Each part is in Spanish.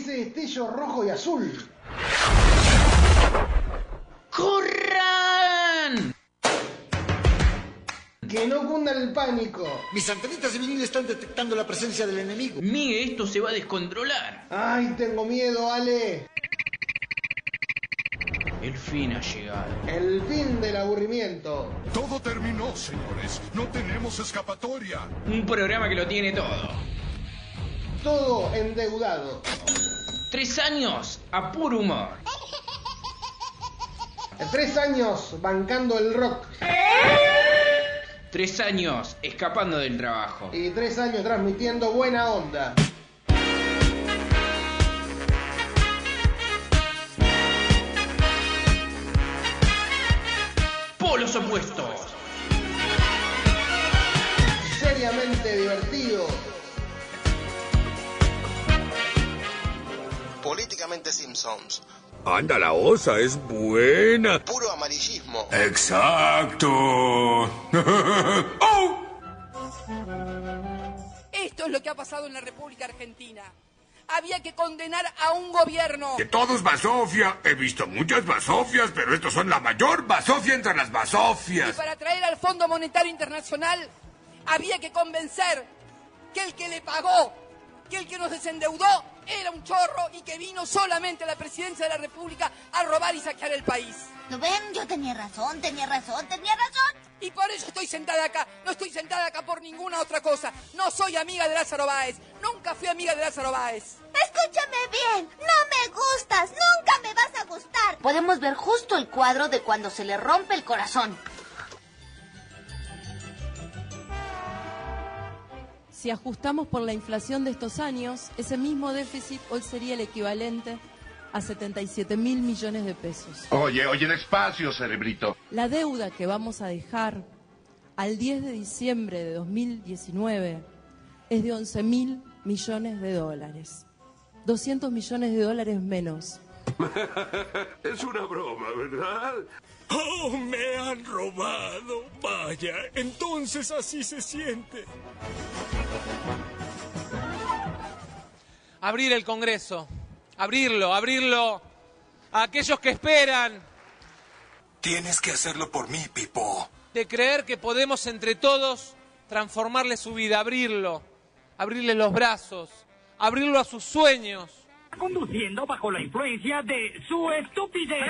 ese destello rojo y azul. ¡Corran! Que no cunda el pánico. Mis antenitas de vinil están detectando la presencia del enemigo. Mire, esto se va a descontrolar. Ay, tengo miedo, Ale. El fin ha llegado. El fin del aburrimiento. Todo terminó, señores. No tenemos escapatoria. Un programa que lo tiene todo. Todo endeudado. Tres años a puro humor. Tres años bancando el rock. Tres años escapando del trabajo. Y tres años transmitiendo buena onda. Polos opuestos. Seriamente divertido. Políticamente Simpsons. Anda, la osa es buena. Puro amarillismo. Exacto. ¡Oh! Esto es lo que ha pasado en la República Argentina. Había que condenar a un gobierno. Que todo es basofia. He visto muchas basofias, pero estos son la mayor basofia entre las Y basofias. para traer al Fondo Monetario Internacional había que convencer que el que le pagó, que el que nos desendeudó era un chorro y que vino solamente a la presidencia de la República a robar y saquear el país. ¿Lo ven? Yo tenía razón, tenía razón, tenía razón. Y por eso estoy sentada acá. No estoy sentada acá por ninguna otra cosa. No soy amiga de Lázaro Báez. Nunca fui amiga de Lázaro Báez. Escúchame bien, no me gustas, nunca me vas a gustar. Podemos ver justo el cuadro de cuando se le rompe el corazón. Si ajustamos por la inflación de estos años, ese mismo déficit hoy sería el equivalente a 77 mil millones de pesos. Oye, oye, despacio, cerebrito. La deuda que vamos a dejar al 10 de diciembre de 2019 es de 11 mil millones de dólares. 200 millones de dólares menos. Es una broma, ¿verdad? ¡Oh, me han robado! Vaya, entonces así se siente. abrir el Congreso, abrirlo, abrirlo a aquellos que esperan Tienes que hacerlo por mí, Pipo. de creer que podemos entre todos transformarle su vida, abrirlo, abrirle los brazos, abrirlo a sus sueños. Conduciendo bajo la influencia de su estupidez.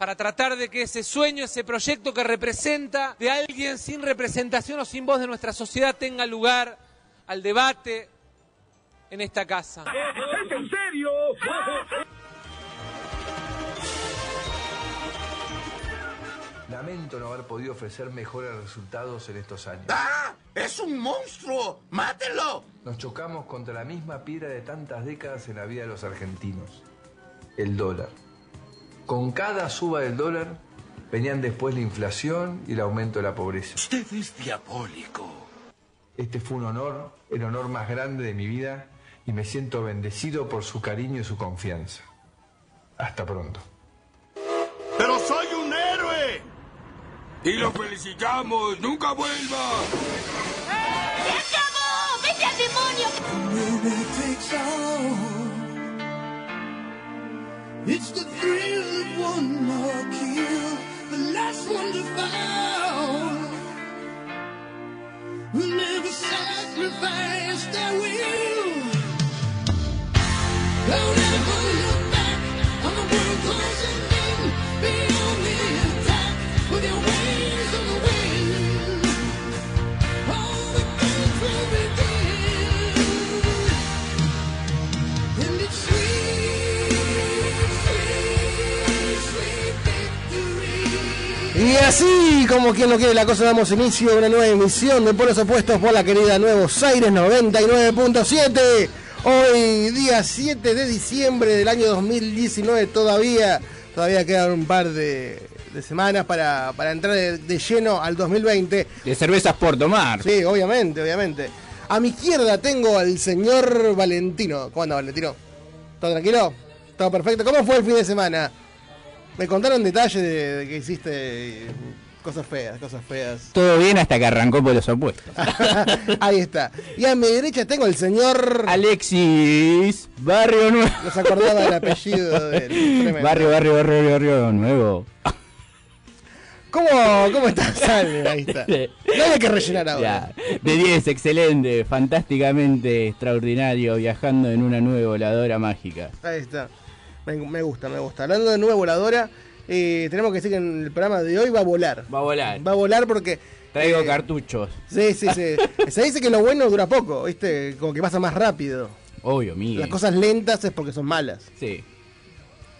Para tratar de que ese sueño, ese proyecto que representa de alguien sin representación o sin voz de nuestra sociedad tenga lugar al debate en esta casa. ¿Es en serio? Lamento no haber podido ofrecer mejores resultados en estos años. ¡Ah! ¡Es un monstruo! ¡Mátelo! Nos chocamos contra la misma piedra de tantas décadas en la vida de los argentinos. El dólar. Con cada suba del dólar venían después la inflación y el aumento de la pobreza. Usted es diabólico. Este fue un honor, el honor más grande de mi vida y me siento bendecido por su cariño y su confianza. Hasta pronto. ¡Pero soy un héroe! Y lo felicitamos. ¡Nunca vuelva! ¡Se acabó! ¡Vete al demonio! It's the thrill of one more kill, the last one to fall. Who never sacrifice their will. Don't ever look back on the world closing in. Y así como quien no quiere la cosa, damos inicio a una nueva emisión de Polos Opuestos por la querida Nuevos Aires 99.7. Hoy, día 7 de diciembre del año 2019, todavía, todavía quedan un par de, de semanas para, para entrar de, de lleno al 2020. De cervezas por tomar. Sí, obviamente, obviamente. A mi izquierda tengo al señor Valentino. ¿Cómo anda, Valentino? ¿Todo tranquilo? ¿Todo perfecto? ¿Cómo fue el fin de semana? Me contaron detalles de, de que hiciste Cosas feas, cosas feas. Todo bien hasta que arrancó por los opuestos. Ahí está. Y a mi derecha tengo el señor. Alexis Barrio Nuevo. No se acordaba del apellido del. Barrio, barrio, barrio, barrio nuevo. ¿Cómo, cómo estás? Ahí está. No hay que rellenar ahora. Ya. De 10, excelente, fantásticamente extraordinario, viajando en una nueva voladora mágica. Ahí está. Me, me gusta, me gusta. Hablando de nueva voladora, eh, tenemos que decir que en el programa de hoy va a volar. Va a volar. Va a volar porque. Traigo eh, cartuchos. Sí, sí, sí. Se dice que lo bueno dura poco, ¿viste? Como que pasa más rápido. Obvio, Miguel. Las cosas lentas es porque son malas. Sí.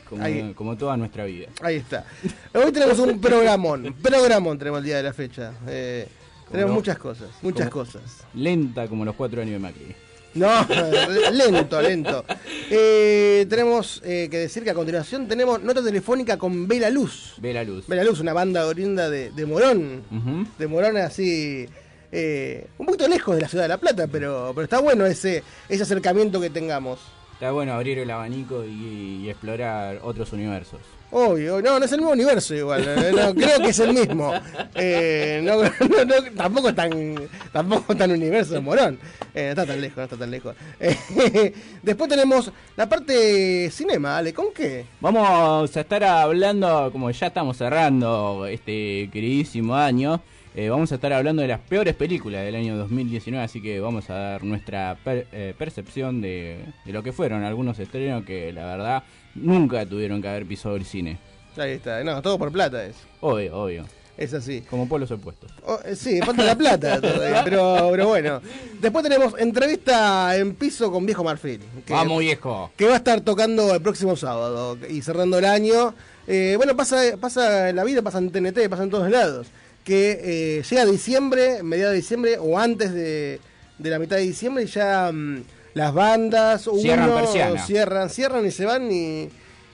Como, Ahí. como toda nuestra vida. Ahí está. Hoy tenemos un programón. Programón tenemos el día de la fecha. Eh, tenemos no? muchas cosas, muchas Como- cosas. Lenta como los cuatro años de Macri. No, lento, lento. Eh, tenemos eh, que decir que a continuación tenemos nota telefónica con Vela Luz. Ve la luz. Vela Luz, una banda orinda de, de Morón. De Morón así. eh, un poquito lejos de la ciudad de La Plata, pero, pero está bueno ese, ese acercamiento que tengamos. Está bueno abrir el abanico y, y explorar otros universos. Obvio, no, no es el mismo universo igual, eh, no, creo que es el mismo. Eh, no, no, no, tampoco es tan, tampoco tan universo Morón. Eh, está tan lejos, no está tan lejos. Eh, después tenemos la parte cinema, Ale, ¿con qué? Vamos a estar hablando, como ya estamos cerrando este queridísimo año, vamos a estar hablando de las peores películas del año 2019, así que vamos a dar nuestra per- percepción de lo que fueron algunos estrenos que la verdad nunca tuvieron que haber pisado el cine. Ahí está, no, todo por plata es. Obvio, obvio. Es así. Como polos opuestos. Oh, eh, sí, falta la plata todavía, pero, pero bueno. Después tenemos entrevista en piso con Viejo Marfil. que- Vamos viejo. que va a estar tocando el próximo sábado y cerrando el año. Eh, bueno, pasa, pasa en la vida, pasa en TNT, pasa en todos lados. Que eh, llega diciembre, mediados de diciembre o antes de, de la mitad de diciembre y ya mm, las bandas Cierran uno, persiana. cierran, cierran y se van y,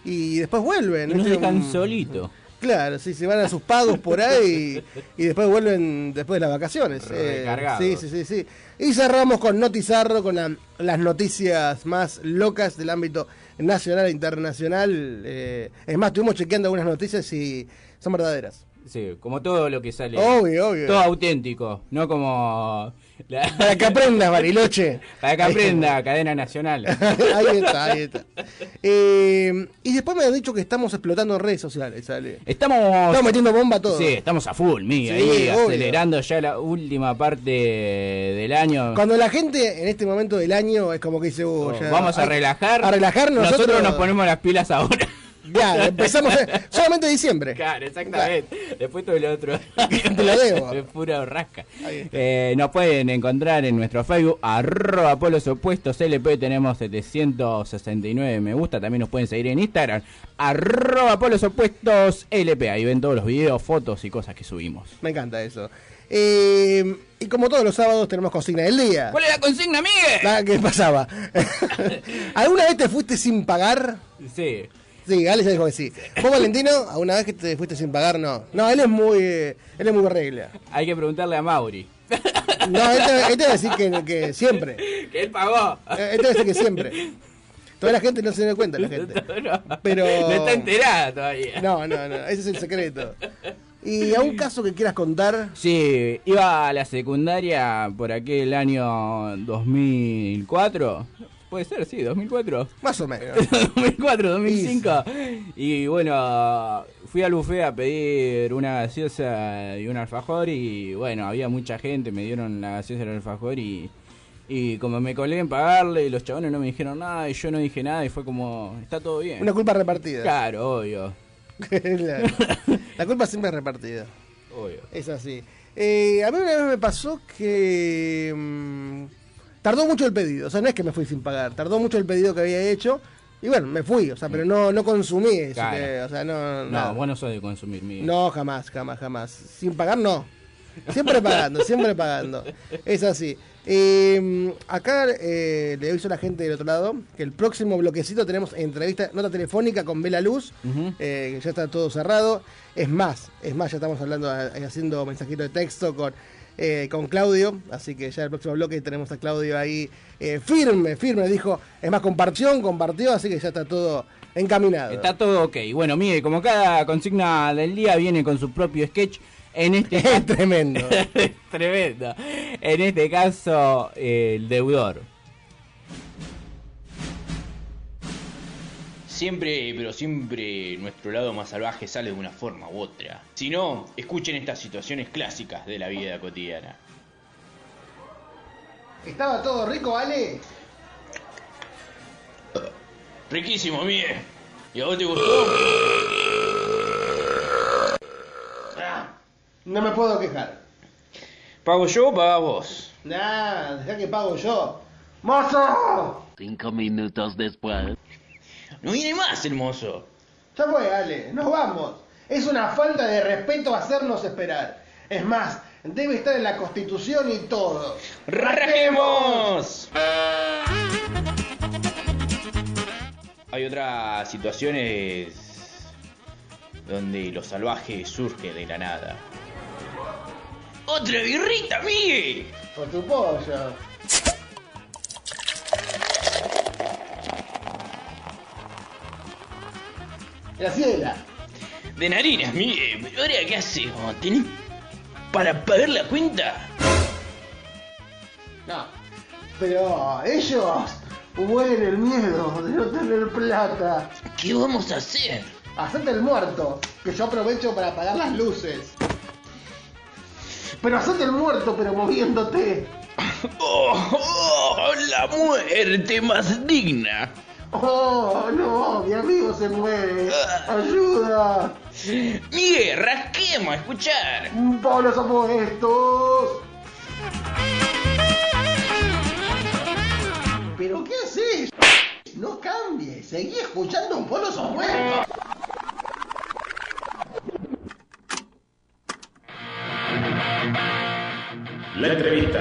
y después vuelven. Y nos ¿viste? dejan Un- solito. Claro, sí, se van a sus pagos por ahí y, y después vuelven después de las vacaciones. Eh, sí, sí, sí, sí. Y cerramos con Notizarro, con la- las noticias más locas del ámbito nacional e internacional. Eh, es más, estuvimos chequeando algunas noticias y son verdaderas. Sí, como todo lo que sale. Obvio, obvio. Todo auténtico, no como... la- Para que aprendas, Bariloche. Para que aprenda, cadena nacional. ahí está, ahí está. Eh, y después me han dicho que estamos explotando redes sociales, ¿sale? Estamos... Estamos metiendo bomba todo. Sí, estamos a full, Sí, ahí acelerando ya la última parte del año. Cuando la gente en este momento del año es como que dice, uh, ya- Vamos a hay- relajar. A relajarnos. Nosotros, Nosotros, nos ponemos las pilas ahora. Ya, empezamos solamente diciembre. Claro, exactamente. Después todo lo otro. Te lo debo. Es pura rasca. Eh, nos pueden encontrar en nuestro Facebook, arroba polos opuestos LP, tenemos 769 me gusta. También nos pueden seguir en Instagram, arroba polos opuestos LP. Ahí ven todos los videos, fotos y cosas que subimos. Me encanta eso. Eh, y como todos los sábados tenemos consigna del día. ¿Cuál es la consigna, Miguel? Ah, ¿Qué pasaba? ¿Alguna vez te fuiste sin pagar? Sí. Sí, Ale ya dijo que sí. ¿Vos, Valentino, alguna vez que te fuiste sin pagar? No. No, él es muy, eh, él es muy regla. Hay que preguntarle a Mauri. No, este, este va a decir que, que siempre. Que él pagó. Este va a decir que siempre. Toda la gente no se da cuenta, la gente. Pero... No está enterada todavía. No, no, no, ese es el secreto. ¿Y a un caso que quieras contar? Sí, iba a la secundaria por aquel año 2004. Puede ser, sí, 2004. Más o menos. 2004, 2005. Y bueno, fui al buffet a pedir una gaseosa y un alfajor y bueno, había mucha gente, me dieron la gaseosa y el alfajor y, y como me colé en pagarle y los chabones no me dijeron nada y yo no dije nada y fue como, está todo bien. Una culpa repartida. Claro, obvio. la, la culpa siempre es repartida. Obvio. Es así. Eh, a mí una vez me pasó que mm, tardó mucho el pedido. O sea, no es que me fui sin pagar. Tardó mucho el pedido que había hecho. Y bueno, me fui. O sea, pero no, no consumí eso. Claro. que- o sea, no. No, nada. vos no sos de consumir mi. No, jamás, jamás, jamás. Sin pagar, no. Siempre pagando, siempre pagando. Es así. Eh, acá eh, le aviso a la gente del otro lado que el próximo bloquecito tenemos entrevista, nota telefónica con Vela Luz, eh, que ya está todo cerrado. Es más, es más, ya estamos hablando, eh, haciendo mensajito de texto con, eh, con Claudio, así que ya el próximo bloque tenemos a Claudio ahí eh, firme, firme, dijo, es más, compartió, compartió, así que ya está todo encaminado. Está todo ok. Bueno, mire, como cada consigna del día viene con su propio sketch, En este Es tremendo. es tremendo. En este caso, eh, el deudor. Siempre, pero siempre nuestro lado más salvaje sale de una forma u otra. Si no, escuchen estas situaciones clásicas de la vida cotidiana. ¿Estaba todo rico, Ale? Riquísimo, Miguel. ¿Y a vos te gustó? No me puedo quejar. ¿Pago yo o pagás vos? Nah, deja que pago yo. ¡Mozo! Cinco minutos después. No viene más el mozo. Ya fue, Ale, nos vamos. Es una falta de respeto hacernos esperar. Es más, debe estar en la constitución y todo. ¡Rajemos! Hay otras situaciones donde lo salvaje surge de la nada. ¡Otra birrita, Miguel! Por tu pollo. Graciela. De narinas, Miguel. ¿Pero ahora qué hacemos? ¿Tenés para pagar la cuenta? No. Pero ellos huelen el miedo de no tener plata. ¿Qué vamos a hacer? Hacete el muerto, que yo aprovecho para apagar las luces. Pero hacete el muerto, pero moviéndote. ¡Oh, oh, la muerte más digna! Oh, no, mi amigo se muere. Ayuda. Miguel, rasquemos a escuchar. Polos opuestos. ¿Pero qué haces? No cambies, seguí escuchando un polos opuestos. La entrevista.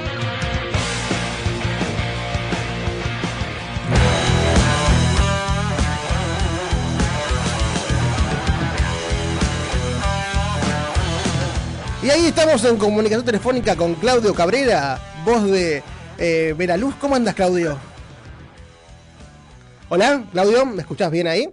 Y ahí estamos en comunicación telefónica con Claudio Cabrera, voz de eh, Veraluz. ¿Cómo andas, Claudio? Hola, Claudio, ¿me escuchás bien ahí?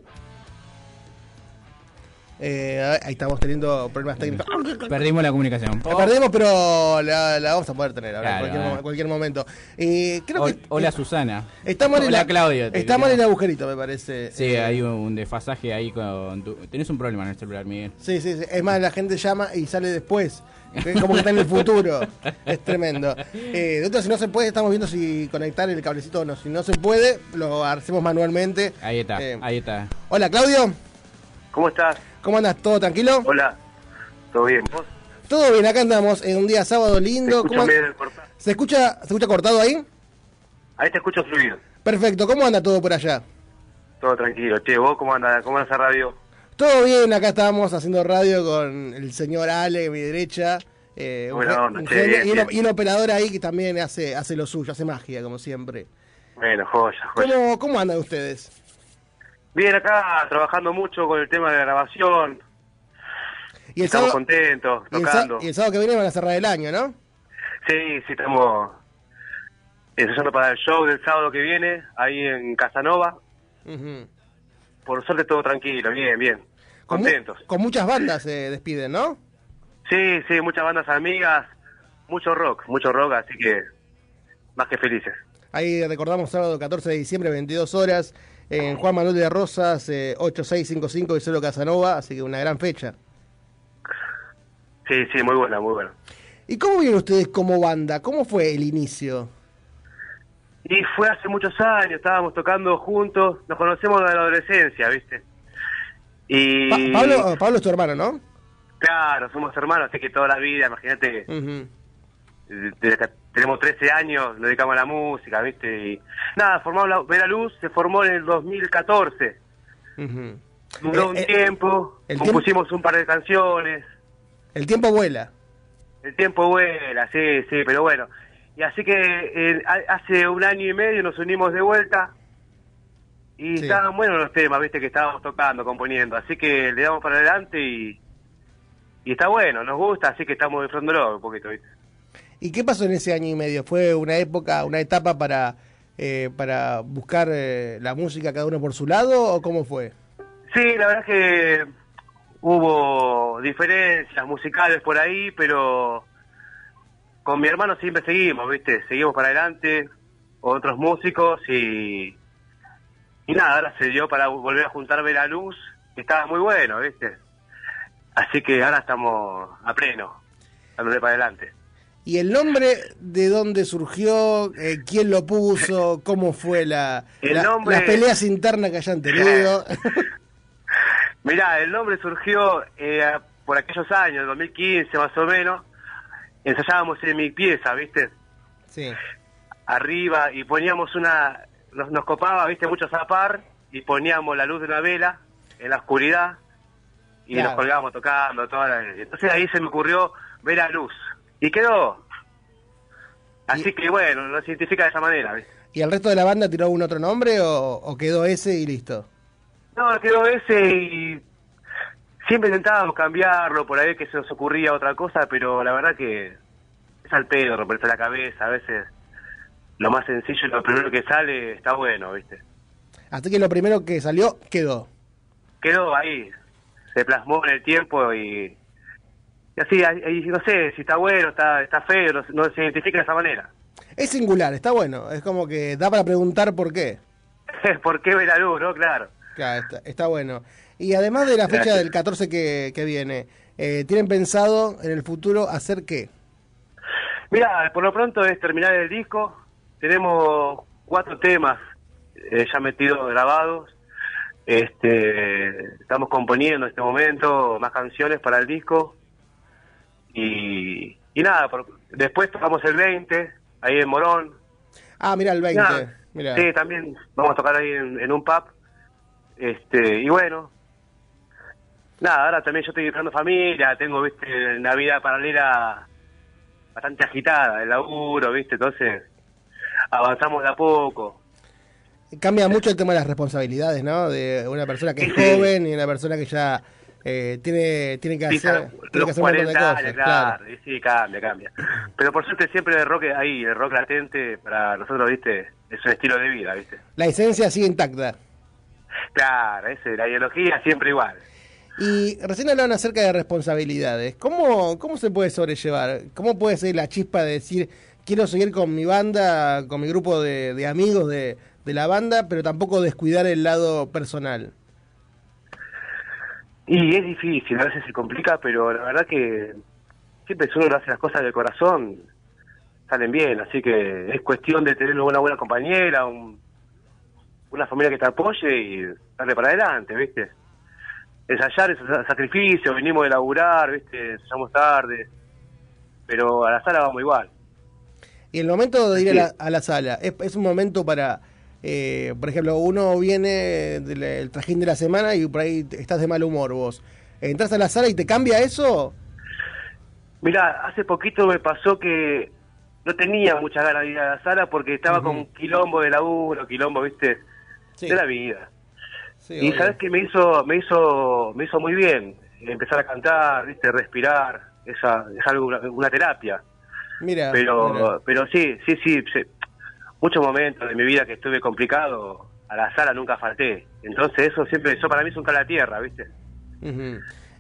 Eh, ahí estamos teniendo problemas técnicos. Perdimos la comunicación. La perdimos, pero la, la vamos a poder tener ahora, Claro, en cualquier, eh. cualquier momento. Eh, creo que Hola Susana. estamos en Hola la- Claudio. te estamos en diría. el agujerito, me parece. Sí, Eh, hay un desfasaje ahí con tu... Tenés un problema en el celular, Miguel. Sí, sí, sí. Es más, la gente llama y sale después. Como que está en el futuro. Es tremendo. Eh, de otra, si no se puede, estamos viendo si conectar el cablecito o no. Si no se puede, lo hacemos manualmente. Ahí está, Eh, ahí está. Hola, Claudio. ¿Cómo estás? ¿Cómo andas? ¿Todo tranquilo? Hola. ¿Todo bien? ¿Vos? Todo bien, acá andamos en un día sábado lindo. Te escucho ¿Cómo- medio cortado. ¿Se escucha, ¿Se escucha cortado ahí? Ahí te escucho fluido. Perfecto. ¿Cómo anda todo por allá? Todo tranquilo. Che, ¿vos cómo andas? ¿Cómo andas a radio? Todo bien, acá estábamos haciendo radio con el señor Ale, a mi derecha. eh, un onda, un che, bien, y, bien. y una operadora ahí que también hace, hace lo suyo, hace magia, como siempre. Bueno, joya, joya. ¿Cómo, cómo andan ustedes? Bien, acá trabajando mucho con el tema de la grabación. Y el estamos sábado, contentos, y el, sa- tocando. y el sábado que viene van a cerrar el año, ¿no? Sí, sí, estamos ensayando para el show del sábado que viene, ahí en Casanova. Por suerte todo tranquilo, bien, bien. Con mu- Contentos. Con muchas bandas se despiden, ¿no? Sí, sí, muchas bandas amigas, mucho rock, mucho rock, así que más que felices. Ahí recordamos sábado 14 de diciembre, 22 horas, en Juan Manuel de Rosas, eh, 8655 y Solo Casanova, así que una gran fecha. Sí, sí, muy buena, muy buena. ¿Y cómo vienen ustedes como banda? ¿Cómo fue el inicio? Y fue hace muchos años, estábamos tocando juntos, nos conocemos de la adolescencia, ¿viste? Y... Pa- Pablo, Pablo es tu hermano, ¿no? Claro, somos hermanos, así que toda la vida, imagínate, Ujú. desde que tenemos 13 años, nos dedicamos a la música, ¿viste? Y nada, formamos la Vera Luz, se formó en el 2014, Ujú. duró Eh, un eh, tiempo, compusimos un par de canciones, El tiempo vuela. El tiempo vuela, sí, sí, pero bueno. Y así que eh, ha- hace un año y medio nos unimos de vuelta y Sí. estaban buenos los temas, viste, que estábamos tocando, componiendo. Así que le damos para adelante y, y está bueno, nos gusta, así que estamos disfrutándolo un poquito, viste. ¿Y qué pasó en ese año y medio? ¿Fue una época, una etapa para, eh, para buscar eh, la música cada uno por su lado o cómo fue? Sí, la verdad es que hubo diferencias musicales por ahí, pero con mi hermano siempre seguimos, ¿viste? Seguimos para adelante, otros músicos y, y nada, ahora se dio para volver a juntarme la luz, que estaba muy bueno, ¿viste? Así que ahora estamos a pleno, dándole para adelante. ¿Y el nombre de dónde surgió? Eh, ¿Quién lo puso? ¿Cómo fue la, la- nombre- las peleas internas que hayan tenido? Mirá, el nombre surgió eh, por aquellos años, 2015 más o menos. Ensayábamos en mi pieza, ¿viste? sí. Arriba y poníamos una. Nos, nos copaba, ¿viste? Mucho zapar y poníamos la luz de una vela en la oscuridad y Claro. nos colgábamos tocando. Toda la- Entonces ahí se me ocurrió ver la luz y quedó. Así que bueno, nos identifica de esa manera, ¿viste? ¿Y el resto de la banda tiró algún otro nombre o, o quedó ese y listo? No, quedó ese y siempre intentábamos cambiarlo por ahí que se nos ocurría otra cosa, pero la verdad que es al pedo romperse la cabeza, a veces lo más sencillo y lo primero que sale está bueno, ¿viste? Así que lo primero que salió quedó. Quedó ahí, se plasmó en el tiempo y, y así, ahí- no sé si está bueno, está, está feo, no, no se identifica de esa manera. Es singular, está bueno. Es como que da para preguntar por qué. ¿Por qué ve la luz, no? Claro. Claro, está, está bueno. Y además de la fecha Gracias. del 14 que, que viene, eh, ¿tienen pensado en el futuro hacer qué? Mira, por lo pronto es terminar el disco. Tenemos cuatro temas eh, ya metidos grabados. Este, estamos componiendo en este momento más canciones para el disco. Y, y nada, por- después tocamos el 20, ahí en Morón. Ah, mira el 20. Nada, Mira. Sí, también vamos a tocar ahí en, en un pub. Este, y bueno, nada, ahora también yo estoy buscando familia, tengo, viste, una vida paralela bastante agitada, el laburo, viste, entonces avanzamos de a poco. Cambia mucho el tema de las responsabilidades, ¿no? De una persona que es joven y una persona que ya eh, tiene, tiene que hacer, tiene que los hacer un montón de 40 cosas. años, claro. claro, sí, cambia, cambia. Pero por suerte siempre el rock ahí, el rock latente, para nosotros, viste, es un estilo de vida, viste. La esencia sigue intacta. Claro, ese, la ideología siempre igual. Y recién hablaban acerca de responsabilidades. ¿Cómo, ¿Cómo se puede sobrellevar? ¿Cómo puede ser la chispa de decir, quiero seguir con mi banda, con mi grupo de, de amigos de, de la banda, pero tampoco descuidar el lado personal? Y es difícil, a veces se complica, pero la verdad que siempre si uno hace las cosas de corazón, salen bien, así que es cuestión de tener una buena compañera, un- una familia que te apoye y darle para adelante, ¿viste? Ensayar es sacrificio, venimos de laburar, ¿viste? Ensayamos tarde, pero a la sala vamos igual. Y el momento de ir a la, a la sala, ¿es, es un momento para, eh, por ejemplo, uno viene del el trajín de la semana y por ahí estás de mal humor vos. ¿Entras a la sala y te cambia eso? Mira, hace poquito me pasó que no tenía muchas ganas de ir a la sala porque estaba con quilombo de laburo, quilombo, ¿viste? De la vida. y obvio. sabes que me hizo, me hizo, me hizo muy bien empezar a cantar, viste, respirar, esa, es algo, una, una terapia. Mira, Pero, mira. pero sí, sí, sí, sí. Muchos momentos de mi vida que estuve complicado, a la sala nunca falté. Entonces eso siempre, eso para mí es un cala a tierra, viste.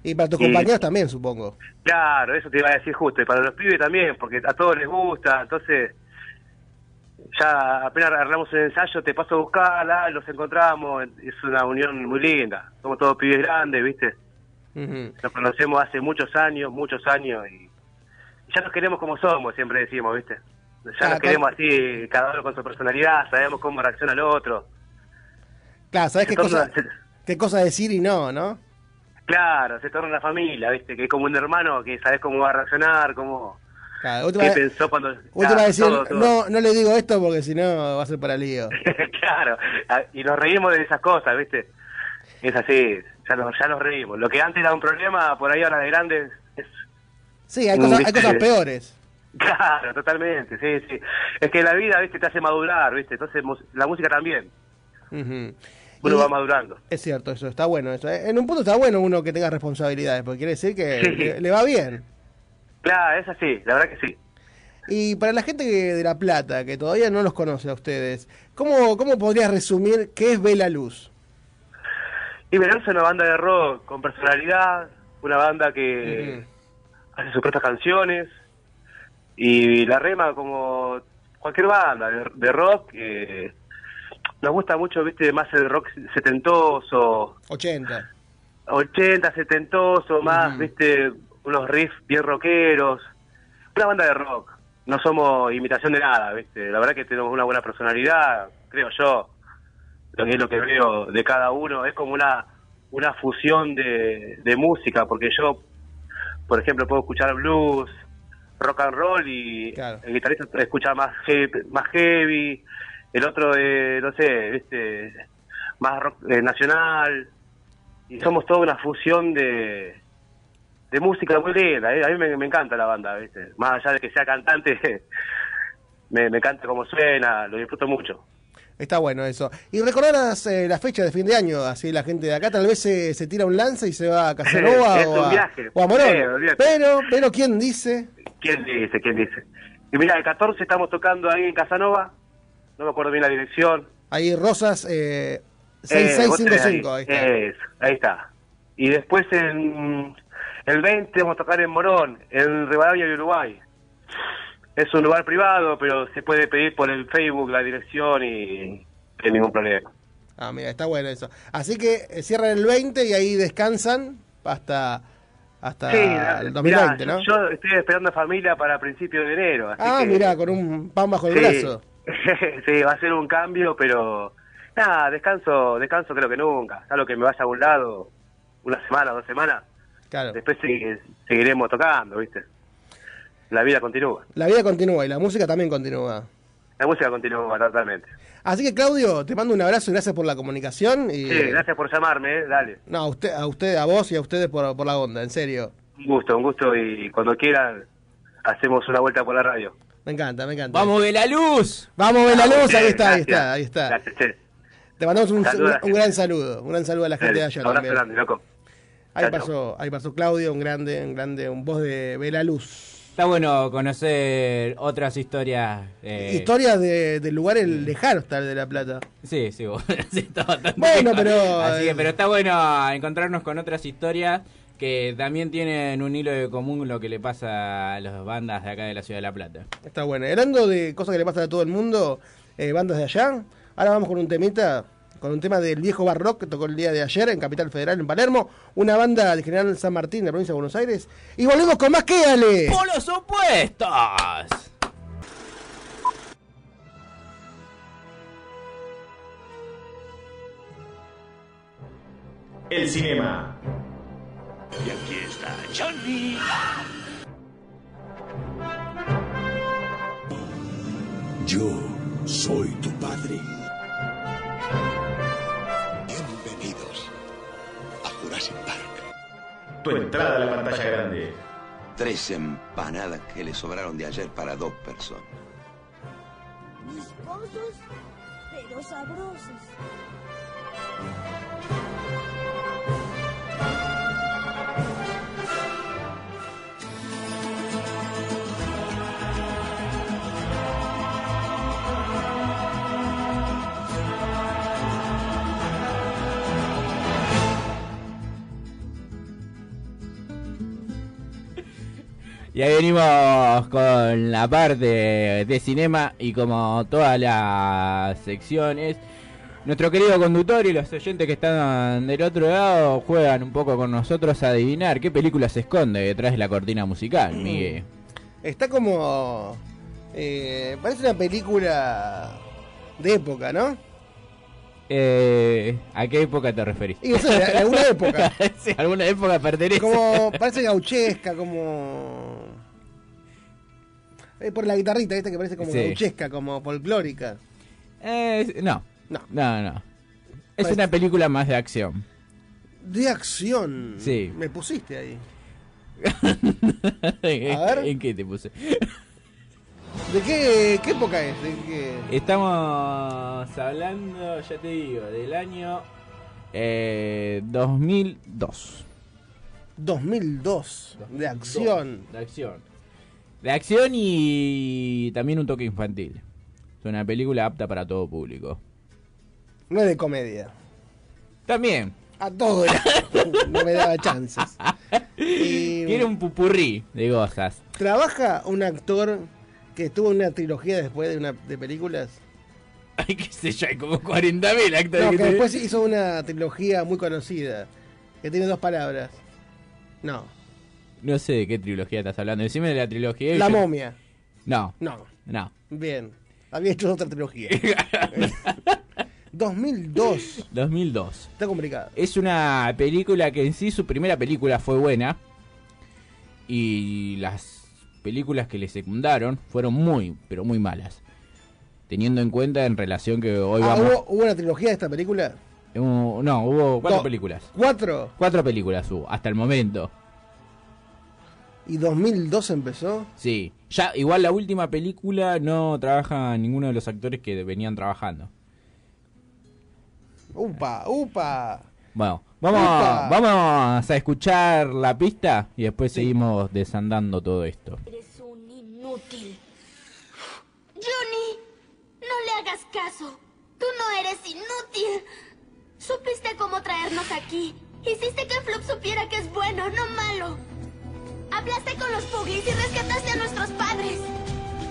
Y para tus compañeros también, supongo. Claro, eso te iba a decir justo, y para los pibes también, porque a todos les gusta, entonces ya apenas arreglamos el ensayo, te paso a buscarla, los encontramos, es una unión muy linda, somos todos pibes grandes, ¿viste? Nos conocemos hace muchos años, muchos años, y ya nos queremos como somos, siempre decimos, ¿viste? Ya Ah, nos queremos así, cada uno con su personalidad, sabemos cómo reacciona el otro. Claro, ¿sabes qué Se cosa, qué cosa decir y no, no? Claro, se torna una familia, ¿viste? Que es como un hermano que sabes cómo va a reaccionar, cómo... Claro, ¿Qué vez- pensó cuando...? Última Claro, decir, todo, todo. no, no le digo esto porque si no va a ser para lío. claro, y nos reímos de esas cosas, ¿viste? Es así, ya nos, ya nos reímos. Lo que antes era un problema, por ahí ahora de grandes, es Sí, hay cosas, hay cosas peores. Claro, totalmente, sí, sí. Es que la vida, viste, te hace madurar, viste, entonces la música también, Ujú. uno Y- va madurando. Es cierto, eso está bueno. Eso. En un punto está bueno uno que tenga responsabilidades, porque quiere decir que Sí. le, le va bien. Claro, es así, la verdad que sí. Y para la gente que- de La Plata, que todavía no los conoce a ustedes, ¿cómo, cómo podrías resumir qué es Vela Luz? Y Verón es una banda de rock con personalidad, una banda que hace sus propias canciones y la rema como cualquier banda de, de rock. eh, nos gusta mucho, viste, más el rock setentoso, 80. 80, setentoso, más, viste, unos riffs bien rockeros. Una banda de rock. No somos imitación de nada, viste. La verdad que tenemos una buena personalidad, creo yo. Lo que es lo que veo de cada uno es como una una fusión de, de música, porque yo, por ejemplo, puedo escuchar blues, rock and roll y el guitarrista escucha más heavy, más heavy el otro, eh, no sé, viste, más rock eh, nacional y somos toda una fusión de, de música muy linda. eh. A mí me, me encanta la banda, ¿viste? Más allá de que sea cantante, me, me encanta cómo suena, lo disfruto mucho. Está bueno eso. Y recordarás eh, la fecha de fin de año, así la gente de acá tal vez se, se tira un lance y se va a Casanova Es o, un a, viaje. o a Morón. Sí, olvídate. pero, pero ¿quién dice? ¿Quién dice? ¿Quién dice? Y mira, el 14 estamos tocando ahí en Casanova, no me acuerdo bien la dirección. Ahí Rosas eh, Eh, vos tenés 6655, ahí está. Ahí está. Y después en el 20 vamos a tocar en Morón, en Rivadavia y Uruguay. Es un lugar privado, pero se puede pedir por el Facebook la dirección y no hay ningún problema. Ah, mira, está bueno eso. Así que eh, cierran el 20 y ahí descansan hasta, hasta Sí, el 2020, mirá, ¿no? yo, yo estoy esperando familia para principios de enero. Así ah, que, mira, con un pan bajo el Sí. brazo. sí, va a ser un cambio, pero nada, descanso, descanso creo que nunca. Salvo que me vaya a un lado una semana, dos semanas. Claro. Después segui- seguiremos tocando, ¿viste? La vida continúa. La vida continúa y la música también continúa. La música continúa totalmente. Así que Claudio, te mando un abrazo y gracias por la comunicación. Y, Sí, gracias por llamarme, ¿eh? dale. No, a usted, a usted, a vos y a ustedes por, por la onda, en serio. Un gusto, un gusto y cuando quieran hacemos una vuelta por la radio. Me encanta, me encanta. ¡Vamos, Vela Luz! Vamos, Vela Vamos, Luz, ahí está, ahí está, ahí está. Gracias, che. Te mandamos un, Saludos, un gran saludo, un gran saludo a la gente Dale, de allá abrazo también. grande, loco. Ahí pasó, ahí pasó Claudio, un grande, un grande, un voz de Vela Luz. Está bueno conocer otras historias. eh, Historias de, de lugares lejanos tal de La Plata. Sí, sí, bueno, sí, bastante Bueno, pero, Así que, eh, pero está bueno encontrarnos con otras historias que también tienen un hilo de común lo que le pasa a las bandas de acá de la ciudad de La Plata. Está bueno. Hablando de cosas que le pasan a todo el mundo, eh, bandas de allá, ahora vamos con un temita, con un tema del viejo barrock que tocó el día de ayer en Capital Federal, en Palermo, una banda de General San Martín, de la provincia de Buenos Aires, y volvemos con más Quédale. ¡Polos opuestos! El cinema. Y aquí está Johnny. Yo soy tu padre. Jurassic Park. Tu entrada a la pantalla grande. Tres empanadas que le sobraron de ayer para dos personas. Viscosos, pero sabrosos. Y ahí venimos con la parte de cinema y como todas las secciones, nuestro querido conductor y los oyentes que están del otro lado juegan un poco con nosotros a adivinar qué película se esconde detrás de la cortina musical, Miguel. Está como... eh, parece una película de época, ¿no? Eh, ¿A qué época te referís? Y alguna época. sí, alguna época pertenece. Como, parece gauchesca, como... Eh, por la guitarrita, ¿viste? Que parece como Sí. gauchesca, como folclórica. Eh, no, no, no, no. Es Parece- una película más de acción. De acción. Sí. Me pusiste ahí. A ver. ¿En qué te puse? ¿De qué, qué época es? ¿De qué? Estamos hablando, ya te digo, del año eh, 2002. 2002. De acción. De acción. De acción y también un toque infantil. Es una película apta para todo público. No es de comedia. También. A todo era. no me daba chances. Y- Quiere un pupurrí de cosas. ¿Trabaja un actor que estuvo en una trilogía después de una de películas? Ay, qué sé yo, hay como 40.000 actores. No, que después hizo una trilogía muy conocida. Que tiene dos palabras. No. No sé de qué trilogía estás hablando. Decime de la trilogía. La yo- momia. No. No. No. Bien. Había hecho otra trilogía. 2002. 2002. Está complicado. Es una película que en sí su primera película fue buena. Y las películas que le secundaron fueron muy, pero muy malas. Teniendo en cuenta en relación que hoy Ah, vamos... ¿hubo, hubo una trilogía de esta película? Uh, no, hubo cuatro No. películas. ¿Cuatro? Cuatro películas hubo, hasta el momento. ¿Y 2002 empezó? Sí. Ya, igual la última película no trabaja ninguno de los actores que venían trabajando. ¡Upa! ¡Upa! Bueno, vamos, Upa. vamos a escuchar la pista y después seguimos desandando todo esto. Eres un inútil. Johnny, no le hagas caso. Tú no eres inútil. Supiste cómo traernos aquí. Hiciste que Flop supiera que es bueno, no malo. Hablaste con los Puglis y rescataste a nuestros padres.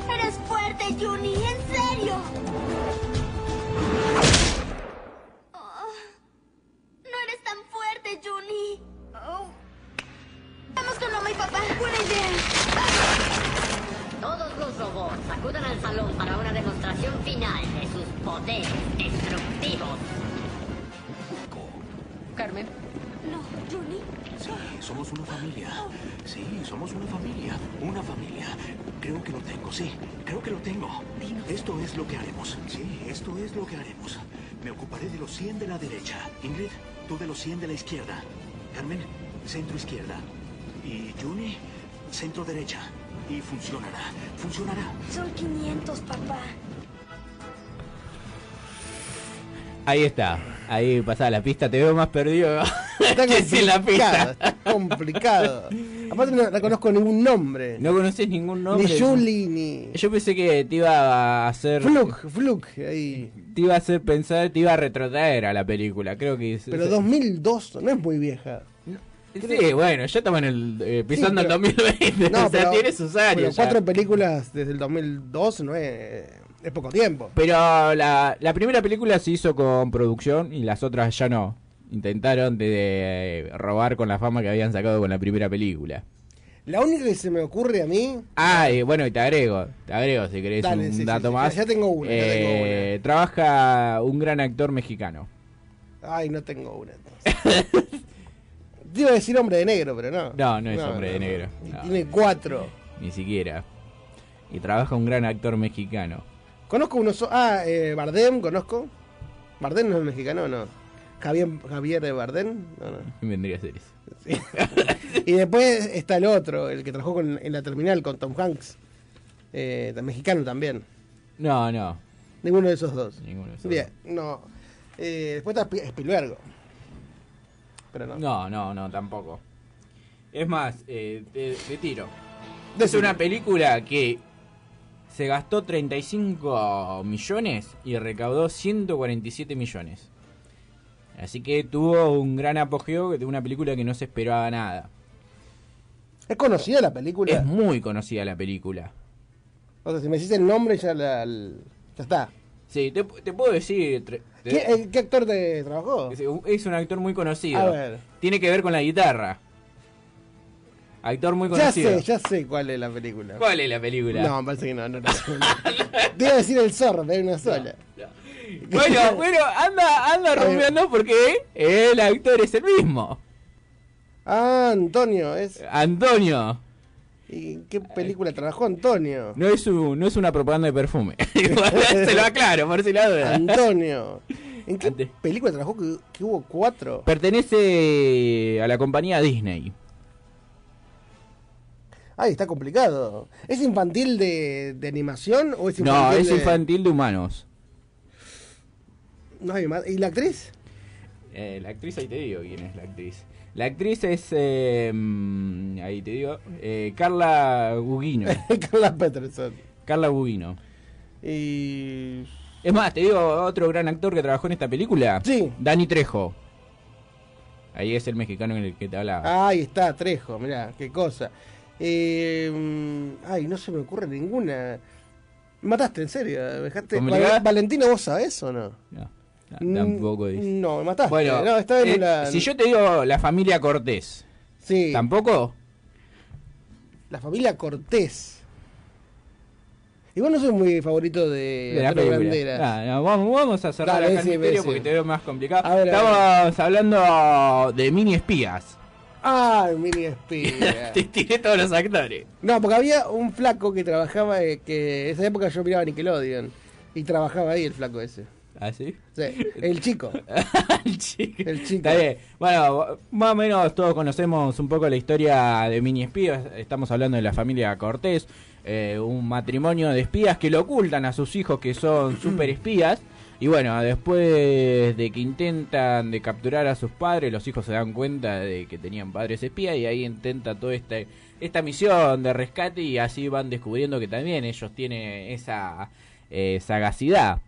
Eres fuerte, Juni, en serio. Oh, no eres tan fuerte, Juni. Vamos con mamá y papá. Buena idea. Todos los robots acudan al salón para una demostración final de sus poderes destructivos. Carmen. No, Juni. Sí, somos una familia. Sí, somos una familia. Una familia. Creo que lo tengo, sí. Creo que lo tengo. Esto es lo que haremos. Sí, esto es lo que haremos. Me ocuparé de los 100 de la derecha. Ingrid, tú de los 100 de la izquierda. Carmen, centro izquierda. Y Juni, centro derecha. Y funcionará. Funcionará. Son 500, papá. Ahí está, ahí pasaba la pista, te veo más perdido Está que sin la complicado, pista. está complicado. Aparte no no conozco ningún nombre. No conoces ningún nombre. Ni Julie, ni... Yo pensé que te iba a hacer... Fluke, Fluke, ahí. Te iba a hacer pensar, te iba a retrotraer a la película, creo que... es- Pero es- 2002 no es muy vieja. Sí, bueno, ya estamos en el, eh, pisando Sí, pero- el 2020, No, o sea, pero- tiene sus años. cuatro películas desde el 2002 no es, es poco tiempo. Pero la, la primera película se hizo con producción y las otras ya no. Intentaron de, de robar con la fama que habían sacado con la primera película. La única que se me ocurre a mí, Ah, y bueno, y te agrego, te agrego si querés Dale, un sí, dato sí, más. ya tengo una, ya tengo Eh, Trabaja un gran actor mexicano. ay, no tengo una. entonces. Te iba a decir hombre de negro, pero no. No, no es hombre de negro. Y no, Tiene cuatro. ni siquiera. Y trabaja un gran actor mexicano. Conozco unos. Ah, eh, Bardem, conozco. Bardem no es mexicano, no. Javier, Javier de Bardem, no, no. ¿Quién vendría a ser eso? Y después está el otro, el que trabajó con- en la terminal con Tom Hanks. Eh, mexicano también. No, no. Ninguno de esos dos. Ninguno de esos Bien, no. Eh, después está Spi- Spielberg. Pero no. No, no, no, tampoco. Es más, eh, te, te tiro. Es una película que se gastó 35 millones y recaudó 147 millones. Así que tuvo un gran apogeo de una película que no se esperaba nada. ¿Es conocida la película? Es muy conocida la película. O sea, si me decís el nombre ya la, ya está. Sí, te, te puedo decir... te- ¿Qué, eh, qué actor te trabajó? es, es un actor muy conocido. A ver. Tiene que ver con la guitarra. Actor muy Ya conocido. sé, ya sé cuál es la película. ¿Cuál es la película? No, me parece que no, no, no. Te iba a decir el zorro, pero una sola. Bueno, bueno, anda, anda rumbeando porque el actor es el mismo. Ah, Antonio, es. Antonio. ¿Y en qué película trabajó Antonio? No es, un- no es una propaganda de perfume. Igual, Se lo aclaro, por si la duda. Antonio. ¿En qué película trabajó que, que hubo cuatro? Pertenece a la compañía Disney. Ay, está complicado. ¿Es infantil de, de animación o es No, infantil es de- infantil de humanos. No hay más. ¿Y la actriz? Eh, la actriz, ahí te digo quién es la actriz. La actriz es, eh, mm, ahí te digo, eh, Carla Gugino. Carla Peterson. Carla Gugino. Y... Es más, te digo, otro gran actor que trabajó en esta película. Sí. Dani Trejo. Ahí es el mexicano en el que te hablaba. Ahí está, Trejo, mirá, qué cosa. Eh, ay, no se me ocurre ninguna. Mataste, en serio. dejaste-. Val- Valentino, ¿vos sabés o no? No, Mm, tampoco es. No, me mataste. Bueno, no, está en eh, la, si yo te digo la familia Cortés, sí, ¿tampoco? la familia Cortés. Igual no soy muy favorito de, De la película. Ah, no, vamos, vamos a cerrar Dale, acá el decime, misterio porque te veo más complicado. Ver, Estamos hablando de mini espías. Ah, mini espía. te tiré todos los actores. No, porque había un flaco que trabajaba, eh, que esa época yo miraba Nickelodeon. Y trabajaba ahí el flaco ese. ¿Ah, sí? Sí, el chico. el chico. El chico. Está bien. Bueno, más o menos todos conocemos un poco la historia de mini espías. Estamos hablando de la familia Cortés, eh, un matrimonio de espías que lo ocultan a sus hijos que son super espías. Y bueno, después de que intentan de capturar a sus padres, los hijos se dan cuenta de que tenían padres espías y ahí intenta toda esta, esta misión de rescate y así van descubriendo que también ellos tienen esa eh, sagacidad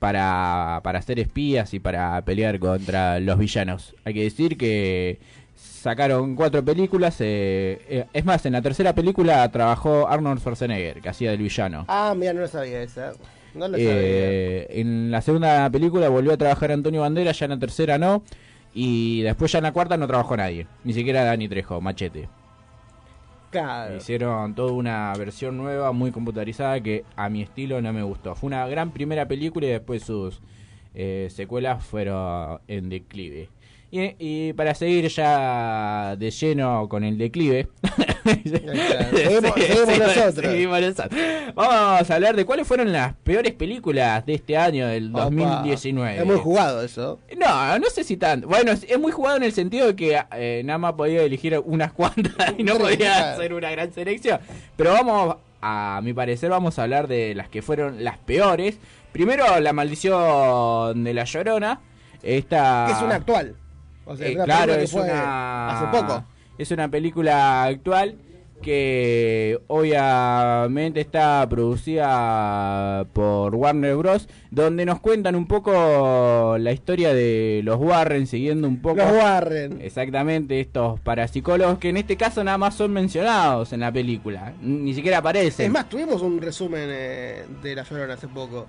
para, para ser espías y para pelear contra los villanos. Hay que decir que sacaron cuatro películas. eh, eh, es más, en la tercera película trabajó Arnold Schwarzenegger, que hacía del villano. Ah, mira, no lo sabía esa. No lo Eh, en la segunda película volvió a trabajar Antonio Banderas, ya en la tercera no. Y después ya en la cuarta no trabajó nadie. Ni siquiera Dani Trejo, Machete. Claro. Hicieron toda una versión nueva, muy computarizada, que a mi estilo no me gustó. Fue una gran primera película y después sus eh, secuelas fueron en declive. Y, y para seguir ya de lleno con el declive, Seguimos- seguimos nosotros. seguimos nosotros. Vamos a hablar de cuáles fueron las peores películas de este año, del Opa, 2019. Es muy jugado eso. No, no sé si tanto. Bueno, es es muy jugado en el sentido de que eh, nada más podía elegir unas cuantas y no podía claro. hacer una gran selección. Pero vamos, a mi parecer, vamos a hablar de las que fueron las peores. Primero, La Maldición de la Llorona. Esta... Es una actual. O sea, Eh, es una claro, es una... Hace poco. Es una película actual que obviamente está producida por Warner Bros. Donde nos cuentan un poco la historia de los Warren, siguiendo un poco... Los Warren. Exactamente, estos parapsicólogos que en este caso nada más son mencionados en la película. Ni siquiera aparecen. Es más, tuvimos un resumen eh, de La Llorona hace poco.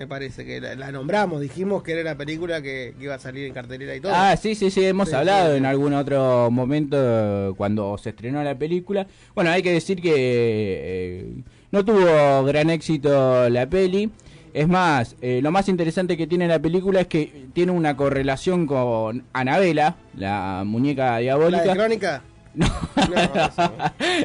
Me parece que la, la nombramos, dijimos que era la película que, que iba a salir en cartelera y todo. Ah, sí, sí, sí, hemos Sí, hablado sí, en algún otro momento eh, cuando se estrenó la película. Bueno, hay que decir que eh, no tuvo gran éxito la peli. Es más, eh, lo más interesante que tiene la película es que tiene una correlación con Anabela, la muñeca ¿La diabólica. de Crónica? No.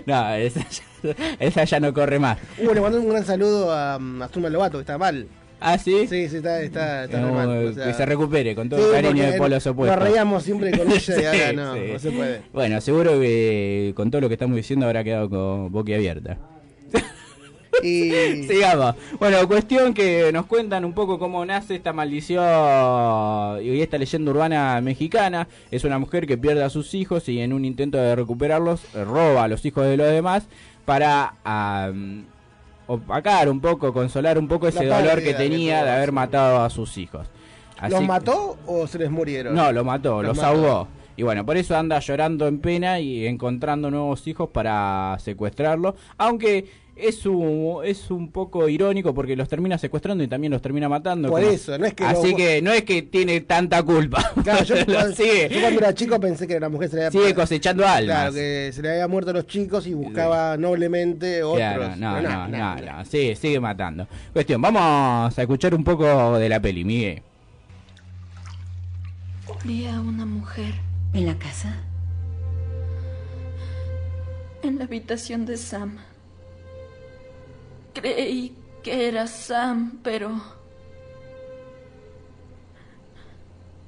no, esa ya, esa ya no corre más. Uh, le mandó un gran saludo a, um, a Lobato, que está mal. ¿Ah, sí? Sí, sí, está, está, está re No, mal. o sea. que se recupere con todo Sí, el cariño de polos opuestos. Nos reíamos siempre con ella y ahora no, no se puede. Bueno, seguro que con todo lo que estamos diciendo habrá quedado con boquiabierta. Y Sigamos. Bueno, cuestión que nos cuentan un poco cómo nace esta maldición y esta leyenda urbana mexicana. Es una mujer que pierde a sus hijos y en un intento de recuperarlos eh, roba a los hijos de los demás para am, opacar un poco, consolar un poco ese dolor que tenía de haber matado a sus hijos. ¿Los mató o se les murieron? no, lo mató, Los los, mató. ahogó. Y bueno, por eso anda llorando en pena y encontrando nuevos hijos para secuestrarlo. Aunque es un, es un poco irónico porque los termina secuestrando y también los termina matando. Por como- eso, no es que Así lo- que no es que tiene tanta culpa. Claro, yo, cuando, sigue, yo cuando era chico pensé que la mujer se le había sigue cosechando almas. Claro, que se le había muerto a los chicos y buscaba noblemente otros. Claro, no, Pero no, no, no, no, sigue, sigue matando. Cuestión, vamos a escuchar un poco de la peli, Miguel. Vi a una mujer ¿En la casa? en la habitación de Sam. Creí que era Sam, pero...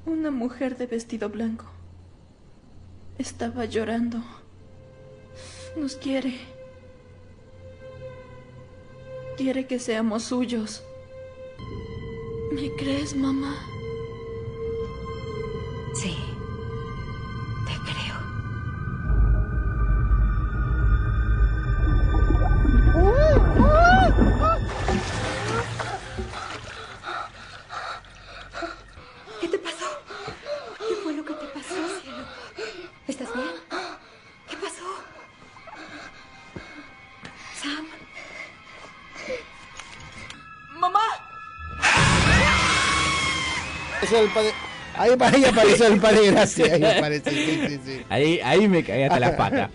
Una mujer de vestido blanco. Estaba llorando. Nos quiere. Quiere que seamos suyos. ¿Me crees, mamá? Sí, te creo. Ahí, pa- ahí apareció el padre Gracia. Ahí apareció, sí, sí, sí. Ahí, ahí me cagué hasta las patas.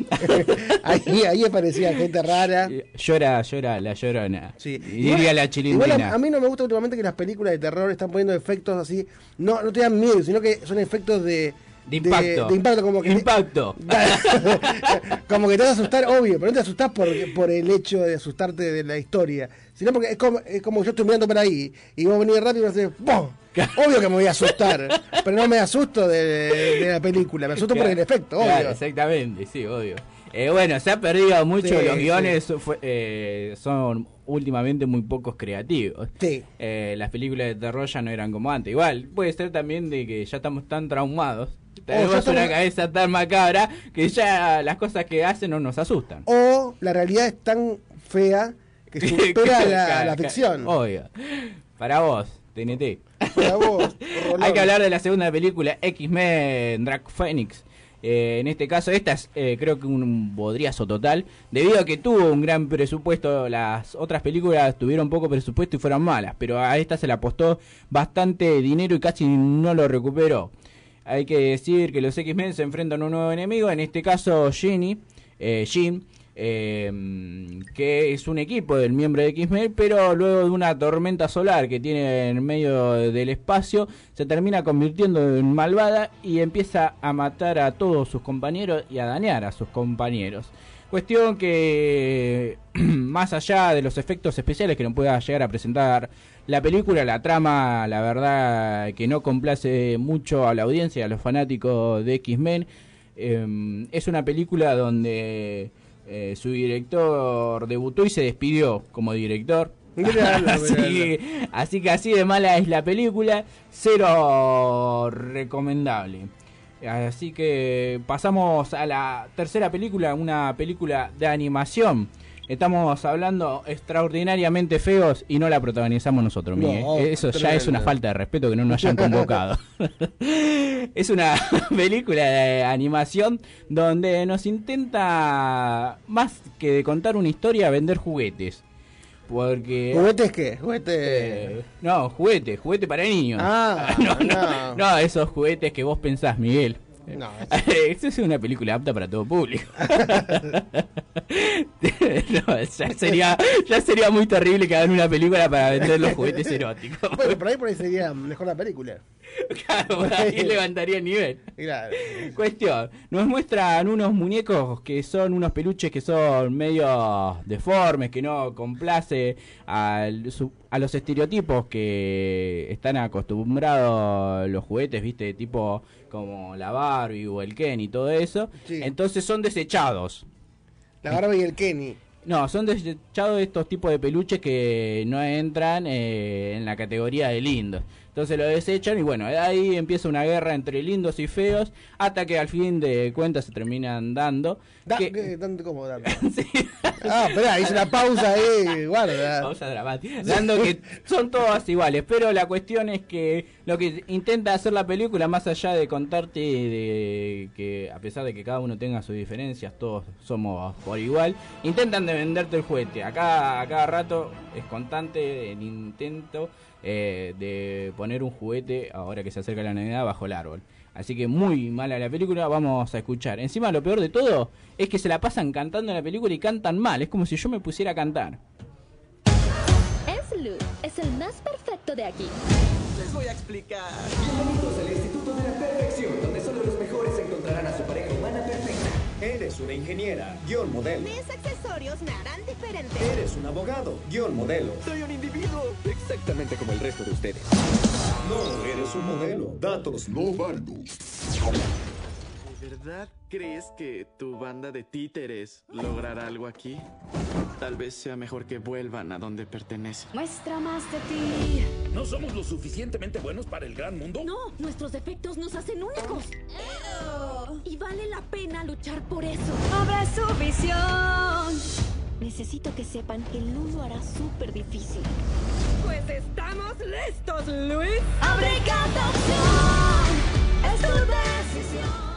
ahí, ahí aparecía gente rara. Llora, llora, la llorona. Sí. Y diría la Igual chilindrina. a, a mí no me gusta últimamente que las películas de terror están poniendo efectos así. No, no te dan miedo, sino que son efectos de. De impacto. De, impacto, como que. Impacto. como que te vas a asustar, obvio, pero no te asustás por, por el hecho de asustarte de la historia. Sino porque es como, es como yo estoy mirando por ahí y vos venís rápido y me haces ¡pum! Obvio que me voy a asustar, pero no me asusto de, de la película, me asusto por el efecto, obvio. Claro, exactamente, sí, obvio. Eh, bueno, se ha perdido mucho, Sí, los sí. guiones fue- eh, son últimamente muy pocos creativos. Sí. Eh, las películas de terror ya no eran como antes. Igual, puede ser también de que ya estamos tan traumados, tenemos ya estamos- una cabeza tan macabra que ya las cosas que hacen no nos asustan. O la realidad es tan fea que supera la, la ficción. Obvio. Para vos, TNT. Vos, Hay que hablar de la segunda película, X-Men Drag Phoenix. Eh, en este caso, esta es eh, creo que un bodriazo total, debido a que tuvo un gran presupuesto. Las otras películas tuvieron poco presupuesto y fueron malas, pero a esta se le apostó bastante dinero y casi no lo recuperó. Hay que decir que los X-Men se enfrentan a un nuevo enemigo, en este caso Jenny, eh, Jean, eh, que es un equipo del miembro de X-Men, pero luego de una tormenta solar que tiene en medio del espacio, se termina convirtiendo en malvada y empieza a matar a todos sus compañeros y a dañar a sus compañeros. Cuestión que, más allá de los efectos especiales que nos pueda llegar a presentar la película, la trama, la verdad que no complace mucho a la audiencia, a los fanáticos de X-Men. Eh, es una película donde eh, su director debutó y se despidió como director. Miralo, así, miralo. que, así que así de mala es la película, cero recomendable. Así que pasamos a la tercera película, una película de animación. Estamos hablando extraordinariamente feos y no la protagonizamos nosotros, No, Miguel. Eso ya es una falta de respeto que no nos hayan convocado. es una película de animación donde nos intenta, más que de contar una historia, vender juguetes. Porque... ¿Juguetes qué? Juguetes. Eh, no, juguete, juguete para niños. Ah, no, no, no. no, esos juguetes que vos pensás, Miguel. No, Esta es una película apta para todo público. no, ya sería, ya sería muy terrible que hagan una película para vender los juguetes eróticos. Bueno, por ahí por ahí sería mejor la película. Claro, por ahí levantaría el nivel. Claro. Cuestión, nos muestran unos muñecos que son unos peluches que son medio deformes, que no complace al- su- a los estereotipos que están acostumbrados los juguetes, viste, tipo como la Barbie o el Ken y todo eso. Sí. Entonces son desechados. La Barbie y el Kenny. No, son desechados estos tipos de peluches que no entran eh, en la categoría de lindos. Entonces lo desechan y bueno, ahí empieza una guerra entre lindos y feos hasta que al fin de cuentas se terminan dando. Da, que- ¿qué? ¿Tanto cómo dando? Ah, espera, hice una pausa ahí, guarda. Pausa dramática. Dando que son todas iguales, pero la cuestión es que lo que intenta hacer la película, más allá de contarte de que a pesar de que cada uno tenga sus diferencias, todos somos por igual, intentan de venderte el juguete. Acá a cada rato es constante el intento eh, de poner un juguete, ahora que se acerca la Navidad, bajo el árbol. Así que muy mala la película, vamos a escuchar. Encima lo peor de todo es que se la pasan cantando en la película y cantan mal, es como si yo me pusiera a cantar. Es Lu, es el más perfecto de aquí. Les voy a explicar. Bienvenidos al Instituto de la Perfección, donde solo los mejores encontrarán a su. Eres una ingeniera, guion modelo. Mis accesorios me harán diferente. Eres un abogado, guion modelo. Soy un individuo, exactamente como el resto de ustedes. No, eres un modelo. Datos no válidos. ¿De verdad crees que tu banda de títeres logrará algo aquí? Tal vez sea mejor que vuelvan a donde pertenecen. Muestra más de ti. ¿No somos lo suficientemente buenos para el gran mundo? No, nuestros defectos nos hacen únicos. Y vale la pena luchar por eso. Abre su visión. Necesito que sepan que Lu lo hará súper difícil. Pues estamos listos, Luis. Abre cada opción. Es tu decisión.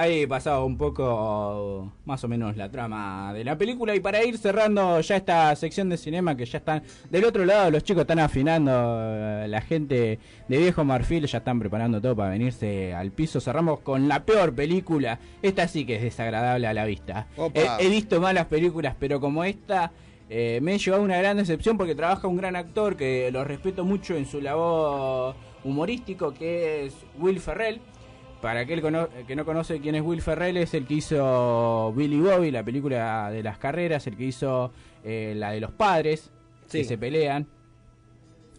Ahí pasaba un poco más o menos la trama de la película. Y para ir cerrando ya esta sección de cinema que ya están del otro lado los chicos están afinando eh, la gente de viejo marfil ya están preparando todo para venirse al piso. Cerramos con la peor película. Esta sí que es desagradable a la vista. He visto malas películas pero como esta eh, me he llevado una gran decepción porque trabaja un gran actor que lo respeto mucho en su labor humorístico que es Will Ferrell para aquel que no conoce quién es Will Ferrell, es el que hizo Billy Bobby, la película de las carreras, el que hizo eh, la de los padres, que se pelean.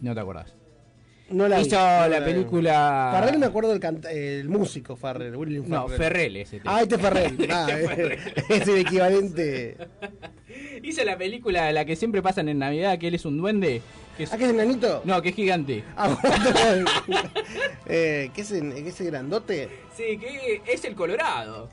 No te acordás. No la vi, hizo no la, película. Farrell me acuerdo del canta- el músico Farrell, William No, Farrell. Ferrell ese. Ah, este Ferrell. Ah, Este es el equivalente. Hizo la película, la que siempre pasan en Navidad, que él es un duende. Que es... ¿Ah, que es enanito? No, que es gigante. Ah, eh, ¿qué, es, en- qué es ese grandote? Sí, que es el Colorado.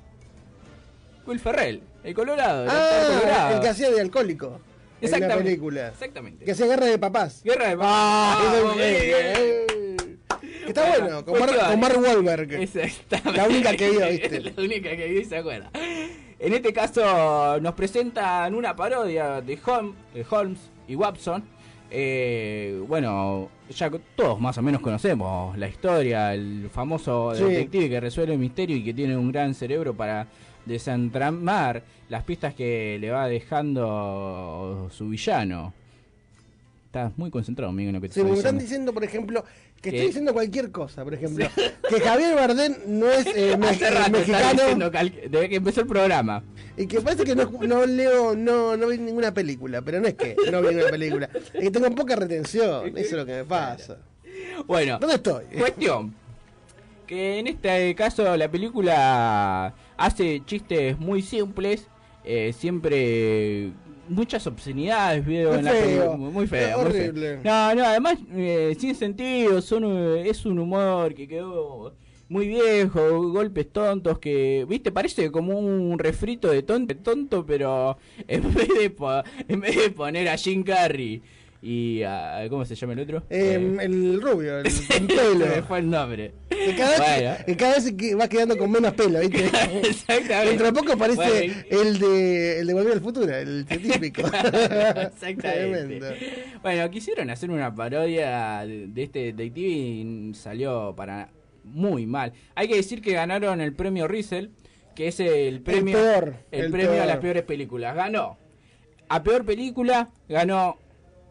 Will Ferrell, el Colorado. el Ah, Colorado. el que hacía de alcohólico. En la Exactamente. película. Exactamente. Que hacía guerra de papás. Guerra de Ah, Papás. es- bien. eh, que Está Bueno, bueno, con, Mar, con Mark Wahlberg. Exactamente. La única que vio, ¿viste? la única que vio y se acuerda. En este caso nos presentan una parodia de Holmes, de Holmes y Watson. Eh, bueno, ya todos más o menos conocemos la historia, el famoso Sí. detective que resuelve el misterio y que tiene un gran cerebro para desentramar las pistas que le va dejando su villano. Estás muy concentrado, amigo, en lo que te Sí, estoy me están diciendo. por ejemplo, que ¿Qué? estoy diciendo cualquier cosa, por ejemplo. Que Javier Bardem no es eh, me- rato mexicano desde que empezó el programa. y que parece que no, no leo, no, no vi ninguna película, pero no es que no vi ninguna película, es que tengo poca retención, eso es lo que me pasa. Bueno, ¿Dónde estoy? cuestión. Que en este caso la película hace chistes muy simples, eh, siempre muchas obscenidades veo Muy en la feo, muy feo, muy feo. No, no, además eh, sin sentido, son, es un humor que quedó muy viejo, golpes tontos que, viste, parece como un refrito de tonto, tonto pero en vez de po- en vez de poner a Jim Carrey y a ¿cómo se llama el otro? Eh, el rubio, el con Se pelo. fue el nombre. Que cada, vez, Bueno. cada vez que va quedando con menos pelo, ¿viste? Exactamente. Dentro de poco aparece Bueno, el de el de Volver al Futuro, el científico. Exactamente. Bueno, quisieron hacer una parodia de, este detective y salió para muy mal. Hay que decir que ganaron el premio Riesel, que es el premio peor, el el premio a las peores películas. Ganó a peor película, ganó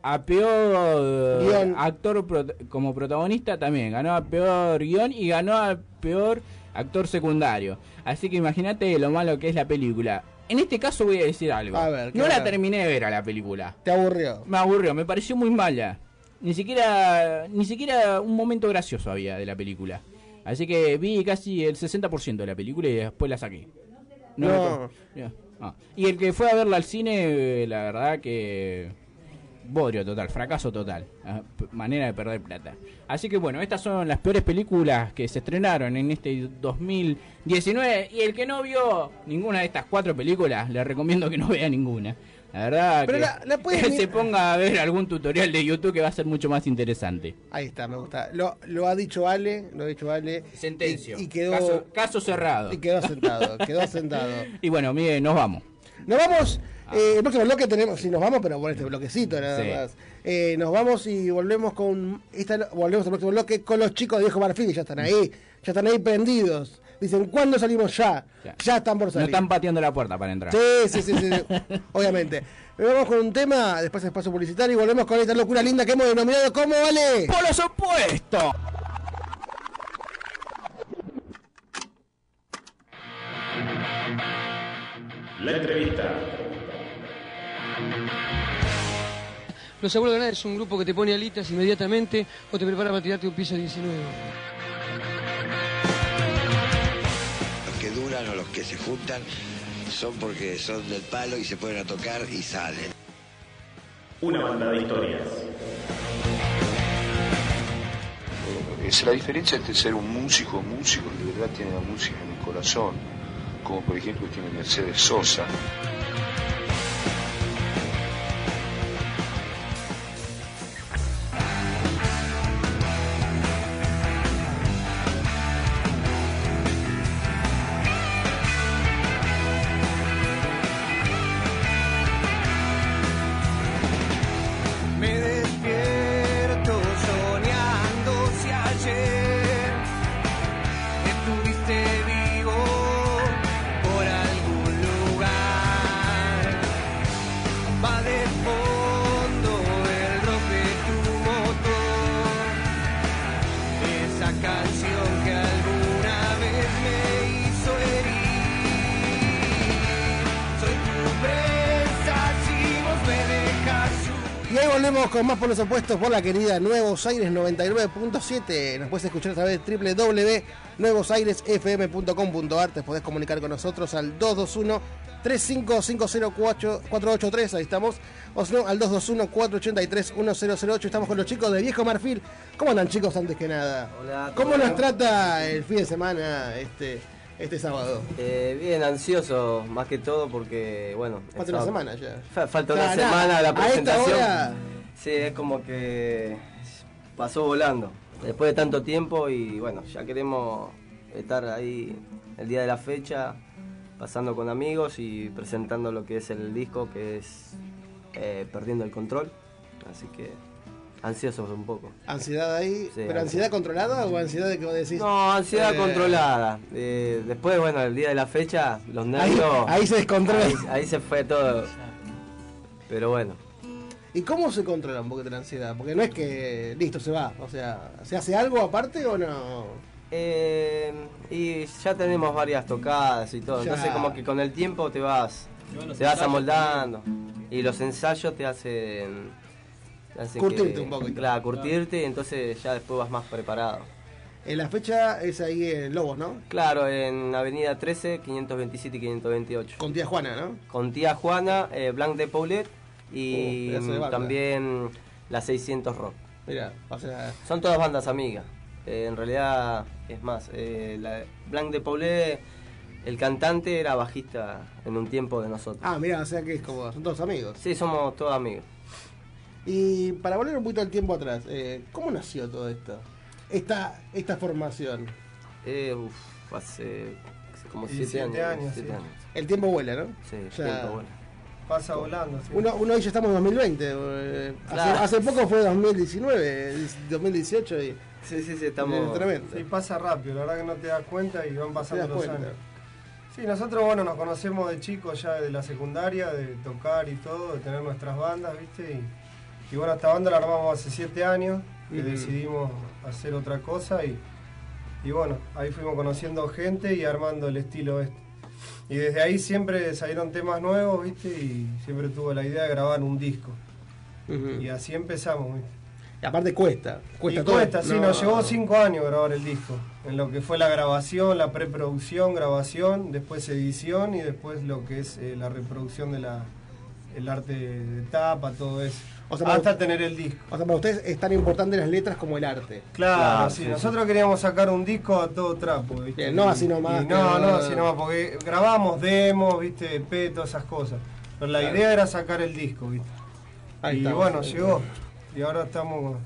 a peor actor prot- como protagonista también, ganó a peor guion y ganó a peor actor secundario. Así que imagínate lo malo que es la película. En este caso voy a decir algo. A ver, ¿qué no la terminé de ver a la película. Te aburrió. Me aburrió, me pareció muy mala. Ni siquiera, ni siquiera un momento gracioso había de la película. Así que vi casi el 60% de la película y después la saqué. No. ya. Ah. Y el que fue a verla al cine, eh, la verdad que... Bodrio total, fracaso total. Ah, Manera de perder plata. Así que bueno, estas son las peores películas que se estrenaron en este 2019. Y el que no vio ninguna de estas cuatro películas, le recomiendo que no vea ninguna. La verdad Pero que, la- la que se ponga a ver algún tutorial de YouTube que va a ser mucho más interesante. Ahí está, me gusta. Lo, lo ha dicho Ale, lo ha dicho Ale. Sentencio. Y, y quedó Caso, caso cerrado. y quedó sentado, quedó sentado. Y bueno, mire, nos vamos. Nos vamos, eh, el próximo bloque tenemos, si nos vamos, pero por este bloquecito nada Sí. más. Eh, nos vamos y volvemos con esta, volvemos al próximo bloque con los chicos de Viejo Marfil, ya están ahí, ya están ahí prendidos. Dicen, ¿cuándo salimos ya? Ya, están por No salir. están pateando la puerta para entrar. Sí, sí, sí, sí, sí. obviamente. Vamos con un tema, después espacio publicitario y volvemos con esta locura linda que hemos denominado como vale. ¡Por los opuestos! La entrevista. Los abuelos de nada es un grupo que te pone alitas inmediatamente o te prepara para tirarte un piso 19. Los que duran o los que se juntan son porque son del palo y se ponen a tocar y salen. Una banda de historias. Es la diferencia entre ser un músico, músico que de verdad tiene la música en el corazón, como por ejemplo tiene Mercedes Sosa. Más por los opuestos por la querida Nuevos Aires 99.7. Nos puedes escuchar a través de www.nuevosairesfm.com.ar. Te podés comunicar con nosotros al 221 35504483. Ahí estamos. O si no, al 221 483 1008. Estamos con los chicos de Viejo Marfil. ¿Cómo andan, chicos, antes que nada? Hola, ¿Cómo ¿todo nos trata el fin de semana este, este sábado? Eh, bien, ansioso más que todo porque, bueno... Falta una semana ya. Fa- falta una semana la a esta presentación. hora- Sí, es como que pasó volando. Después de tanto tiempo y bueno, ya queremos estar ahí el día de la fecha, pasando con amigos y presentando lo que es el disco, que es eh, Perdiendo el Control. Así que ansiosos un poco. Ansiedad ahí. Sí, ¿Pero ansiedad. ansiedad controlada o ansiedad de que vos decís? No, ansiedad Eh, controlada. Eh, después, bueno, el día de la fecha, los nervios. ahí se descontrola. Ahí, ahí se fue todo. Pero bueno. ¿Y cómo se controla un poquito la ansiedad? Porque no es que listo, se va. O sea, ¿se hace algo aparte o no? Eh, y ya tenemos varias tocadas y todo. Ya. Entonces, como que con el tiempo te vas, bueno, te vas amoldando. Y los ensayos te hacen. te hacen Curtirte que- un poquito. Claro, curtirte y entonces ya después vas más preparado. En la fecha es ahí en Lobos, ¿no? Claro, en Avenida 13, 527 y 528. Con tía Juana, ¿no? Con tía Juana, eh, Blanc de Paulet y Oh, banda. también la 600 Rock. Mira, o sea, Son todas bandas amigas. Eh, en realidad, es más, eh, la Blanc de Paulet, el cantante era bajista en un tiempo de nosotros. ah, mira, o sea que es como, son todos amigos. Sí, somos todos amigos. Y para volver un poquito al tiempo atrás, eh, ¿cómo nació todo esto? Esta, esta formación. Eh, uf, hace como Y 7 siete años. años, siete sí. años. El tiempo vuela, ¿no? Sí, el Ya- tiempo vuela. Pasa volando. sí. Uno, uno hoy ya estamos en 2020. eh, hace, Claro. hace poco fue 2019, 2018 y... Sí, sí, sí, estamos... Tremendo. Sí, pasa rápido, la verdad que no te das cuenta y van pasando los cuenta. años. Sí, nosotros, bueno, nos conocemos de chicos ya de la secundaria, de tocar y todo, de tener nuestras bandas, ¿viste? Y, y bueno, esta banda la armamos hace siete años, que Ujú. decidimos hacer otra cosa y, y bueno, ahí fuimos conociendo gente y armando el estilo este. Y desde ahí siempre salieron temas nuevos, ¿viste? Y siempre tuvo la idea de grabar un disco. Y así empezamos, ¿viste? Y aparte cuesta, cuesta y todo. cuesta, sí, No. nos llevó cinco años grabar el disco. En lo que fue la grabación, la preproducción, grabación, después edición y después lo que es eh, la reproducción de la el arte de tapa, todo eso. O sea, Hasta tener el disco. O sea, para ustedes es tan importante las letras como el arte. Claro, sí, nosotros queríamos sacar un disco a todo trapo, ¿viste? Bien, no así nomás, Y no, no, así nomás, porque grabamos demos, ¿viste? EP, todas esas cosas. Pero la Claro. idea era sacar el disco, ¿viste? Ahí y estamos, bueno, llegó. Y ahora estamos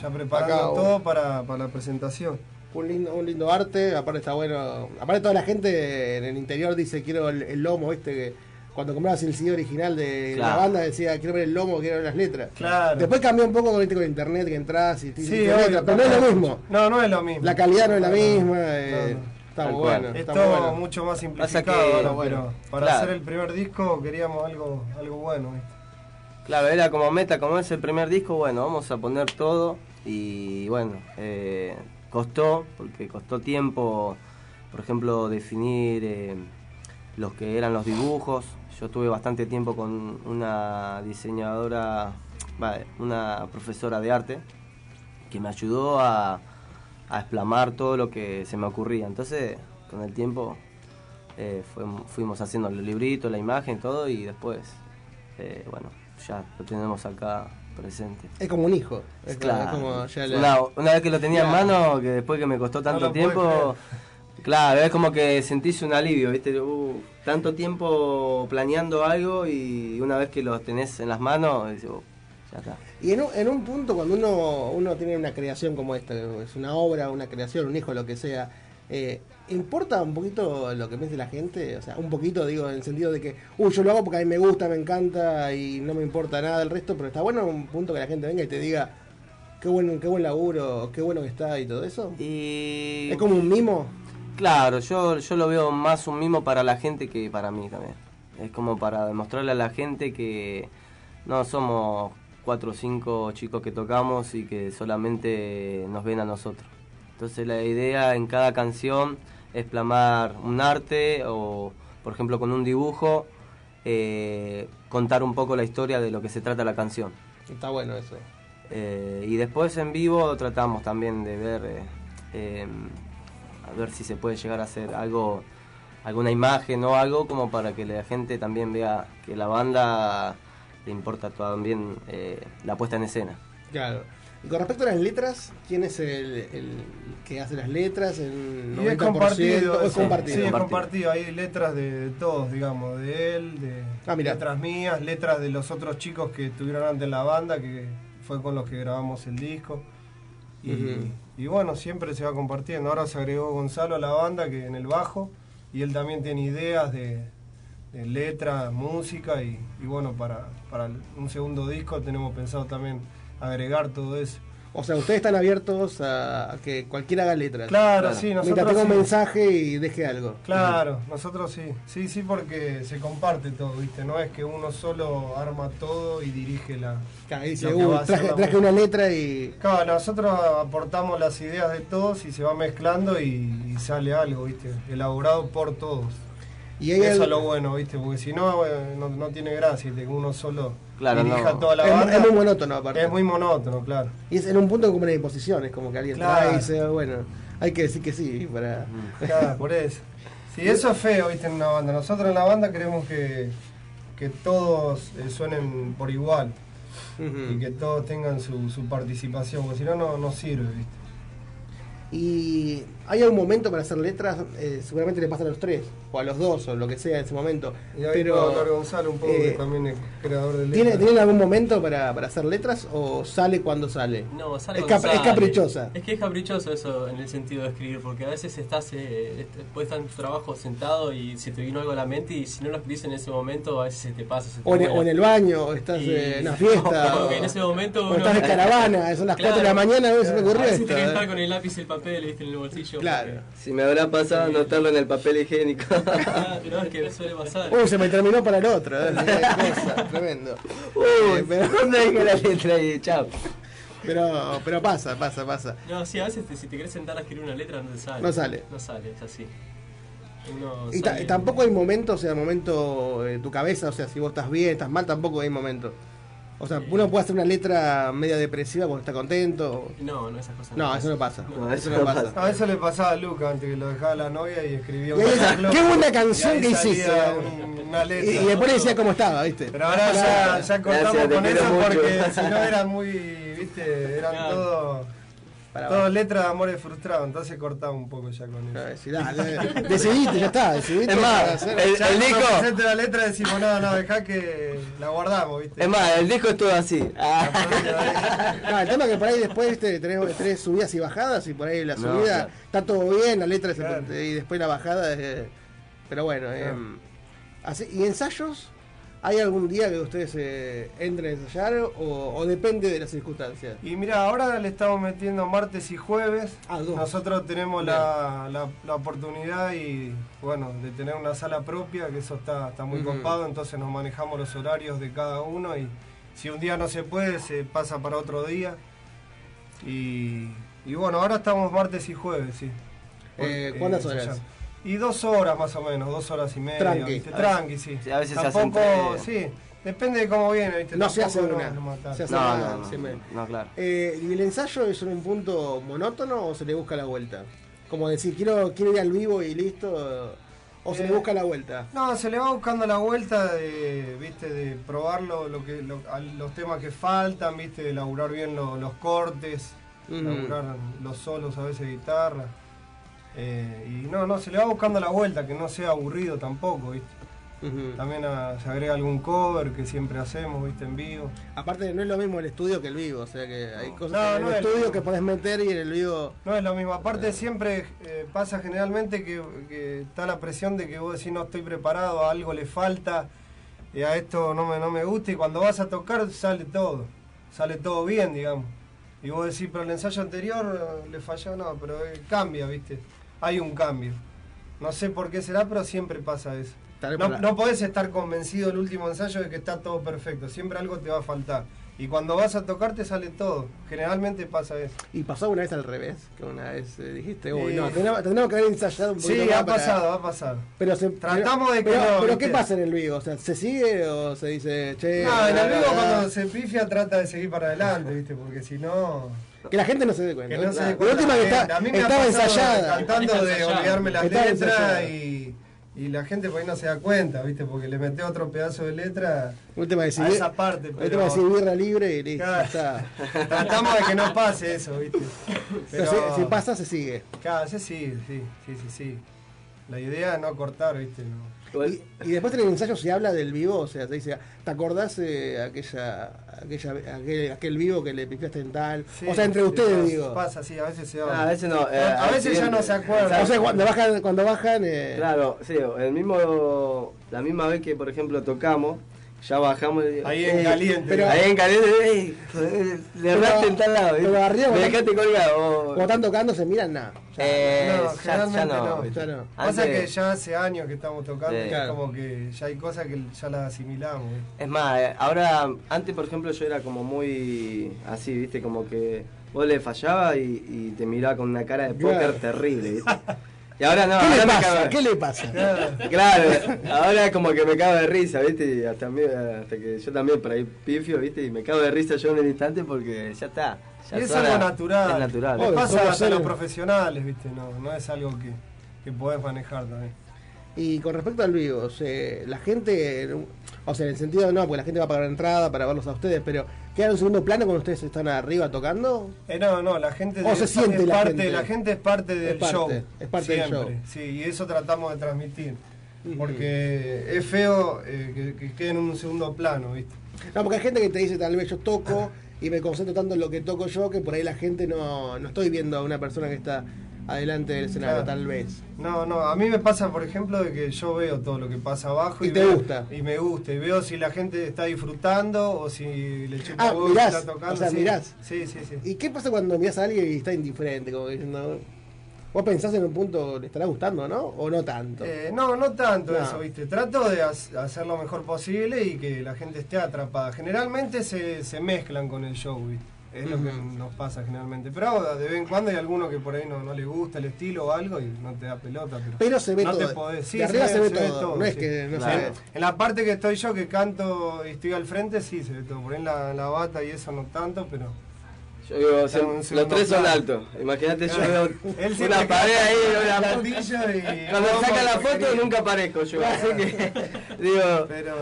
ya preparando Acá, todo para, para la presentación. Un lindo, un lindo arte, aparte está bueno. Aparte toda la gente en el interior dice quiero el, el lomo, este que cuando comprabas el CD original de la banda decía quiero ver el lomo, quiero ver las letras. Claro. Después cambió un poco con, ¿viste? con internet que entras y te Sí, obvio, pero no es lo mismo. No, no es lo mismo. La calidad no es la misma. no, eh, no. Está muy cual. bueno. Es está todo muy bueno. mucho más simplificado que- bueno, para claro. hacer el primer disco queríamos algo, algo bueno. ¿viste? Claro, era como meta, como es el primer disco, bueno, vamos a poner todo y bueno, eh, costó, porque costó tiempo, por ejemplo, definir eh, los que eran los dibujos. Yo estuve bastante tiempo con una diseñadora, vale, una profesora de arte, que me ayudó a, a explamar todo lo que se me ocurría. Entonces, con el tiempo eh, fuim- fuimos haciendo el librito, la imagen, todo y después, eh, bueno, ya lo tenemos acá presente. Es como un hijo. Es Claro. como ya la- una, una vez que lo tenía en mano, que después que me costó tanto tiempo, claro, es como que sentís un alivio, ¿viste? Uh, tanto tiempo planeando algo y una vez que lo tenés en las manos, decís, "Uh, ya está. Y en un, en un punto, cuando uno, uno tiene una creación como esta, es una obra, una creación, un hijo, lo que sea, eh, ¿importa un poquito lo que piense la gente? O sea, un poquito, digo, en el sentido de que, uy, yo lo hago porque a mí me gusta, me encanta y no me importa nada del resto, pero está bueno un punto que la gente venga y te diga, qué buen, qué buen laburo, qué bueno que está y todo eso. Y... ¿Es como un mimo? Claro, yo, yo lo veo más un mimo para la gente que para mí también. Es como para demostrarle a la gente que no somos cuatro o cinco chicos que tocamos y que solamente nos ven a nosotros. Entonces la idea en cada canción es plasmar un arte o, por ejemplo, con un dibujo, eh, contar un poco la historia de lo que se trata la canción. Está bueno eso. Eh, y después en vivo tratamos también de ver eh, eh, a ver si se puede llegar a hacer algo alguna imagen o algo como para que la gente también vea que la banda le importa también eh, la puesta en escena. Claro. Y con respecto a las letras, ¿quién es el, el que hace las letras? ¿El 90%? Y es compartido, ¿O es sí, compartido? Sí, es compartido. Hay letras de, de todos, digamos, de él, de Ah, letras mías, letras de los otros chicos que estuvieron antes en la banda, que fue con los que grabamos el disco. Y. y bueno, siempre se va compartiendo. Ahora se agregó Gonzalo a la banda, que en el bajo, y él también tiene ideas de, de letras, música, y, y bueno, para, para un segundo disco tenemos pensado también agregar todo eso. O sea, ustedes están abiertos a, que cualquiera haga letras. Claro, sí, nosotros Mientras tenga un sí. mensaje y deje algo. Claro, nosotros sí, sí, sí, porque se comparte todo, ¿viste? No es que uno solo arma todo y dirige la. Claro, dice, "Uh, va a hacer traje, la traje música". una letra y... Claro, nosotros aportamos las ideas de todos y se va mezclando y, y sale algo, ¿viste? Elaborado por todos. Y Eso es lo bueno, ¿viste? Porque si no, eh, no, no tiene gracia. Que uno solo Claro, dirija no. toda la Es- banda. es muy monótono, aparte. Es muy monótono, claro. Y es en un punto como una imposición, es como que alguien Claro. trae y dice, bueno, hay que decir que sí para... Claro, por eso. Sí, eso es feo, viste, en una banda. Nosotros en la banda queremos que, que todos eh, suenen por igual y que todos tengan su, su participación, porque si no, no no sirve, viste. Y hay un momento para hacer letras, eh, seguramente le pasa a los tres, o a los dos, o lo que sea en ese momento. Y ahí Pero, hablar Gonzalo un poco, eh, que también es creador de ¿tiene, letras. ¿Tienen algún momento para, para hacer letras o sale cuando sale? No, sale es, cuando cap- es sale. caprichosa. Es que es caprichoso eso en el sentido de escribir, porque a veces estás, eh, puedes estar en tu trabajo sentado y se te vino algo a la mente y si no lo escribís en ese momento a veces se te pasa. Se te O en, o en el baño, o estás Y- eh, en una fiesta. o o, que en ese momento o uno- estás de caravana, son las 4 de la mañana, y se me ocurrió a veces esto. tenés que eh. estar con el lápiz y el papel ¿viste? en el bolsillo. Claro. Si me habrá pasado anotarlo en el papel higiénico. Ah, pero es que suele pasar. Uy, se me terminó para el otro. eh, cosa, tremendo. Uy, Eh, pero, ¿dónde dejé la letra ahí? Chao. pero, pero pasa, pasa, pasa. No, sí, a veces te- si te querés sentar a escribir una letra no te sale. No sale. No sale, es así. Y, ta- sale- y tampoco hay momentos, o sea, momento en tu cabeza, o sea, si vos estás bien, estás mal, tampoco hay momento. O sea, uno puede hacer una letra media depresiva cuando está contento. No, no, esas cosas No, eso no pasa. No, eso no no pasa. A eso le pasaba a Luca antes que lo dejaba la novia y escribía decía, arreglo, "Qué buena canción que hiciste". un- una Y, letra. y después le decía cómo estaba, ¿viste? Pero ahora ya, cortamos Gracias, con eso porque si no era muy, viste, eran Claro. Todo, Para todo abajo. letras de amores frustrados, entonces cortamos un poco ya con eso. dale, decidiste, ya está, decidiste. Es más, el- Ya el disco- presente la letra decimos, no, no, dejá que la guardamos, viste. Es más, el disco estuvo así. Ah. No, el tema es que por ahí después ¿viste? tenés, tenés subidas y bajadas y por ahí la No, subida claro. está todo bien, la letra es- Claro. y después la bajada es... Pero bueno, em, así, ¿y ensayos? ¿Hay algún día que ustedes eh, entren a ensayar o, o depende de las circunstancias? Y mira, ahora le estamos metiendo martes y jueves. Ah, dos. Nosotros tenemos la, la- la oportunidad y bueno, de tener una sala propia, que eso está, está muy Ujú. copado, entonces nos manejamos los horarios de cada uno y si un día no se puede, se pasa para otro día. Y, y bueno, ahora estamos martes y jueves, sí. Eh, ¿cuántas horas? ensayando. Y dos horas más o menos, dos horas y media. Tranqui. ¿viste? Tranqui, sí. a veces se hacen Tampoco, sí, depende de cómo viene, ¿viste? No se hace Tampoco una. no-. Se hace No, una, no, no, se me- no, claro. Eh, ¿Y el ensayo es un punto monótono o se le busca la vuelta? Como decir, quiero, quiero ir al vivo y listo. ¿O se Eh, le busca la vuelta? No, se le va buscando la vuelta de, viste, de probar lo, lo que, lo- a- los temas que faltan, viste, de laburar bien lo- los cortes, Ujú. laburar los solos a veces de guitarra. Eh, y no, no, se le va buscando la vuelta, que no sea aburrido tampoco, viste. También ah, se agrega algún cover que siempre hacemos, viste, en vivo. Aparte, no es lo mismo el estudio que el vivo, o sea que hay cosas No, en no el es estudio que podés meter y en el vivo. No es lo mismo, aparte siempre eh, pasa generalmente que, que está la presión de que vos decís no estoy preparado, a algo le falta, y a esto no me, no me gusta, y cuando vas a tocar sale todo, sale todo bien, digamos. Y vos decís, pero el ensayo anterior eh, le falló, no, pero eh, cambia, viste, hay un cambio. No sé por qué será, pero siempre pasa eso. No, no podés estar convencido el último ensayo de que está todo perfecto, siempre algo te va a faltar. Y cuando vas a tocar te sale todo, generalmente pasa eso. ¿Y pasó una vez al revés? Que una vez eh, dijiste, uy, no, tendríamos, tendríamos que haber ensayado un poquito Sí, más ha para- pasado, ha pasado. Pero se, Tratamos pero- de que pero, no, Pero. ¿qué pasa en el vivo? O sea, ¿se sigue o se dice, che? No, en el vivo cuando se pifia trata de seguir para adelante, ¿viste? Porque si no... Que la gente no se dé cuenta. Que no se La- dé la cuenta última que la está- gente. A mí me ha estaba ensayada. Cantando de olvidarme las Estaba letras ensayada. y, y la gente por ahí no se da cuenta, ¿viste? Porque le mete otro pedazo de letra Última vez, a esa parte. última Pero vez, si birra libre y listo, Claro. está. tratamos de que no pase eso, ¿viste? Pero si, si pasa, se sigue. Claro, sí, sí, sí, sí, sí, sí. La idea es no cortar, ¿viste? No. Y, y después en el ensayo se habla del vivo, o sea, se dice, ¿te acordás eh, aquella, aquella, aquel, aquel vivo que le pifiaste en tal? Sí, o sea, entre ustedes, pasa, digo. Pasa, sí, a veces se Ah, habla. a veces no, eh, a veces ya no se acuerdan. O sea, cuando bajan, cuando bajan eh, Claro, sí, el mismo, la misma vez que por ejemplo tocamos, ya bajamos. y- Ahí en caliente. pero- ahí en caliente, le erraste en tal lado. pero ¿viste? arriba, me dejaste colgado. cuando están tocando, se miran nada. Eh, No, ya- ya, generalmente no. Ya no. Pasa que ya hace años que estamos tocando Sí. y Claro. es como que ya hay cosas que ya las asimilamos. Es más, eh, ahora, antes por ejemplo yo era como muy así, viste, como que vos le fallabas y, y te miraba con una cara de póker Claro. terrible, viste. Y ahora no, ¿Qué ahora le pasa? cago- ¿Qué le pasa? Claro, ahora es como que me cago de risa, ¿viste? Y hasta, mí- hasta que yo también por ahí pifio, ¿viste? Y me cago de risa yo en el instante porque ya está. Ya Y es algo natural. Es natural. Obvio, pasa hasta a los profesionales, ¿viste? No, no es algo que, que podés manejar también. Y con respecto al vivo, o sea, la gente, o sea, en el sentido no, porque la gente va a pagar entrada para verlos a ustedes, pero ¿queda en un segundo plano cuando ustedes están arriba tocando? Eh, no, no, la gente, ¿O se siente es la parte, gente? la gente es parte del parte, show. es parte del siempre, show. Sí, y eso tratamos de transmitir. Porque es feo eh, que, que quede en un segundo plano, ¿viste? No, porque hay gente que te dice, tal vez yo toco y me concentro tanto en lo que toco yo que por ahí la gente no, no estoy viendo a una persona que está adelante del escenario, Claro. tal vez. No, no, a mí me pasa, por ejemplo, de que yo veo todo lo que pasa abajo. Y te veo- gusta. Y me gusta. Y veo si la gente está disfrutando o si le chupa Ah, mirás, está tocando. o sea, sí. mirás. Sí, sí, sí. ¿Y qué pasa cuando miras a alguien y está indiferente? Como diciendo, vos pensás en un punto, le estará gustando, ¿no? ¿O no tanto? Eh, no, no tanto No. eso, ¿viste? Trato de ha- hacer lo mejor posible y que la gente esté atrapada. Generalmente se, se mezclan con el show, ¿viste? Es lo que nos pasa generalmente. Pero de vez en cuando hay alguno que por ahí no, no le gusta el estilo o algo y no te da pelota. Pero, Pero se ve no todo. Te podés, sí, De arriba se ve todo, no es que no se ve. En la parte que estoy yo, que canto y estoy al frente, sí se ve todo. Por ahí en la, la bata y eso no tanto, pero... Yo digo, los tres son altos. Imagínate, yo Claro. veo Él una pared ahí, con una el platillo y- Cuando saca la foto quería. nunca aparezco yo. Así que, digo, Pero...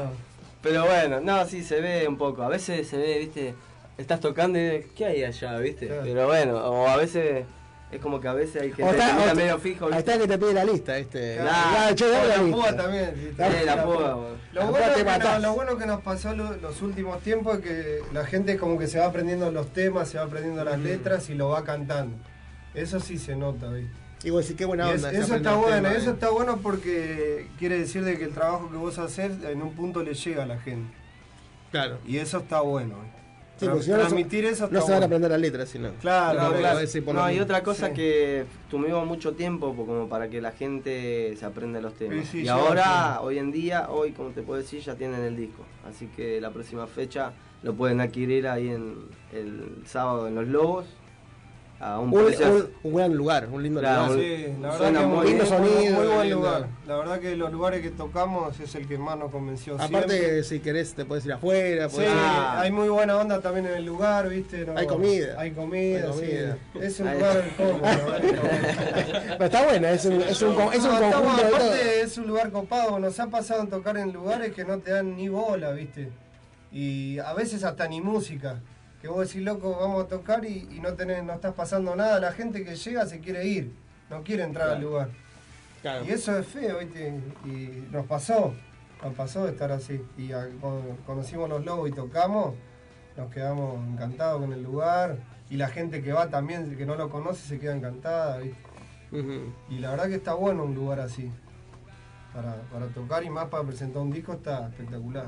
pero bueno, no, sí, se ve un poco. A veces se ve, viste, estás tocando y ¿qué hay allá, viste? Claro. Pero bueno, o a veces, es como que a veces hay O gente que está, medio fijo. Ahí ¿viste? está que te pide la lista, este. Claro. Ah, che, dame la la lista. púa también. la púa. Lo bueno, te que matás. no- lo bueno que nos pasó lo- los últimos tiempos es que la gente como que se va aprendiendo los temas, se va aprendiendo las letras y lo va cantando. Eso sí se nota, ¿viste? Y vos decís, qué buena onda. es- eso está bueno, tema, eso eh. está bueno porque quiere decir de que el trabajo que vos haces en un punto le llega a la gente. Claro. Y eso está bueno. ¿viste? Sí, Tra- porque si no, no se- transmitir eso no se van a aprender las letras, sino. Claro, Claro, claro. No, y otra cosa Sí. que tuvimos mucho tiempo po- como para que la gente se aprenda los temas. Sí, sí, y ahora, hoy en día, hoy, como te puedo decir, ya tienen el disco. Así que la próxima fecha lo pueden adquirir ahí en el sábado en Los Lobos. A un Un, precio- un- un gran lugar, un lindo Claro, lugar. Sí, la verdad Suena que muy lindo sonido, muy buen lindo. lugar. La verdad que los lugares que tocamos es el que más nos convenció. Aparte, siempre. si querés, te puedes ir afuera. Sí, podés ir- hay muy buena onda también en el lugar, ¿viste? No- Hay comida. Hay comida, Hay comida. sí. Es un Hay- lugar cómodo. Pero está buena, es un, es un, con- es un No, estamos- conjunto aparte es un lugar copado, nos ha pasado en tocar en lugares que no te dan ni bola, ¿viste? Y a veces hasta ni música. Que vos decís, loco, vamos a tocar y, y no tenés, no estás pasando nada. La gente que llega se quiere ir, no quiere entrar al lugar. Claro. Y eso es feo, ¿viste? Y nos pasó, nos pasó de estar así. Y a- cuando conocimos los lobos y tocamos, nos quedamos encantados con el lugar. Y la gente que va también, que no lo conoce, se queda encantada. Y la verdad que está bueno un lugar así. Para, para tocar y más para presentar un disco está espectacular.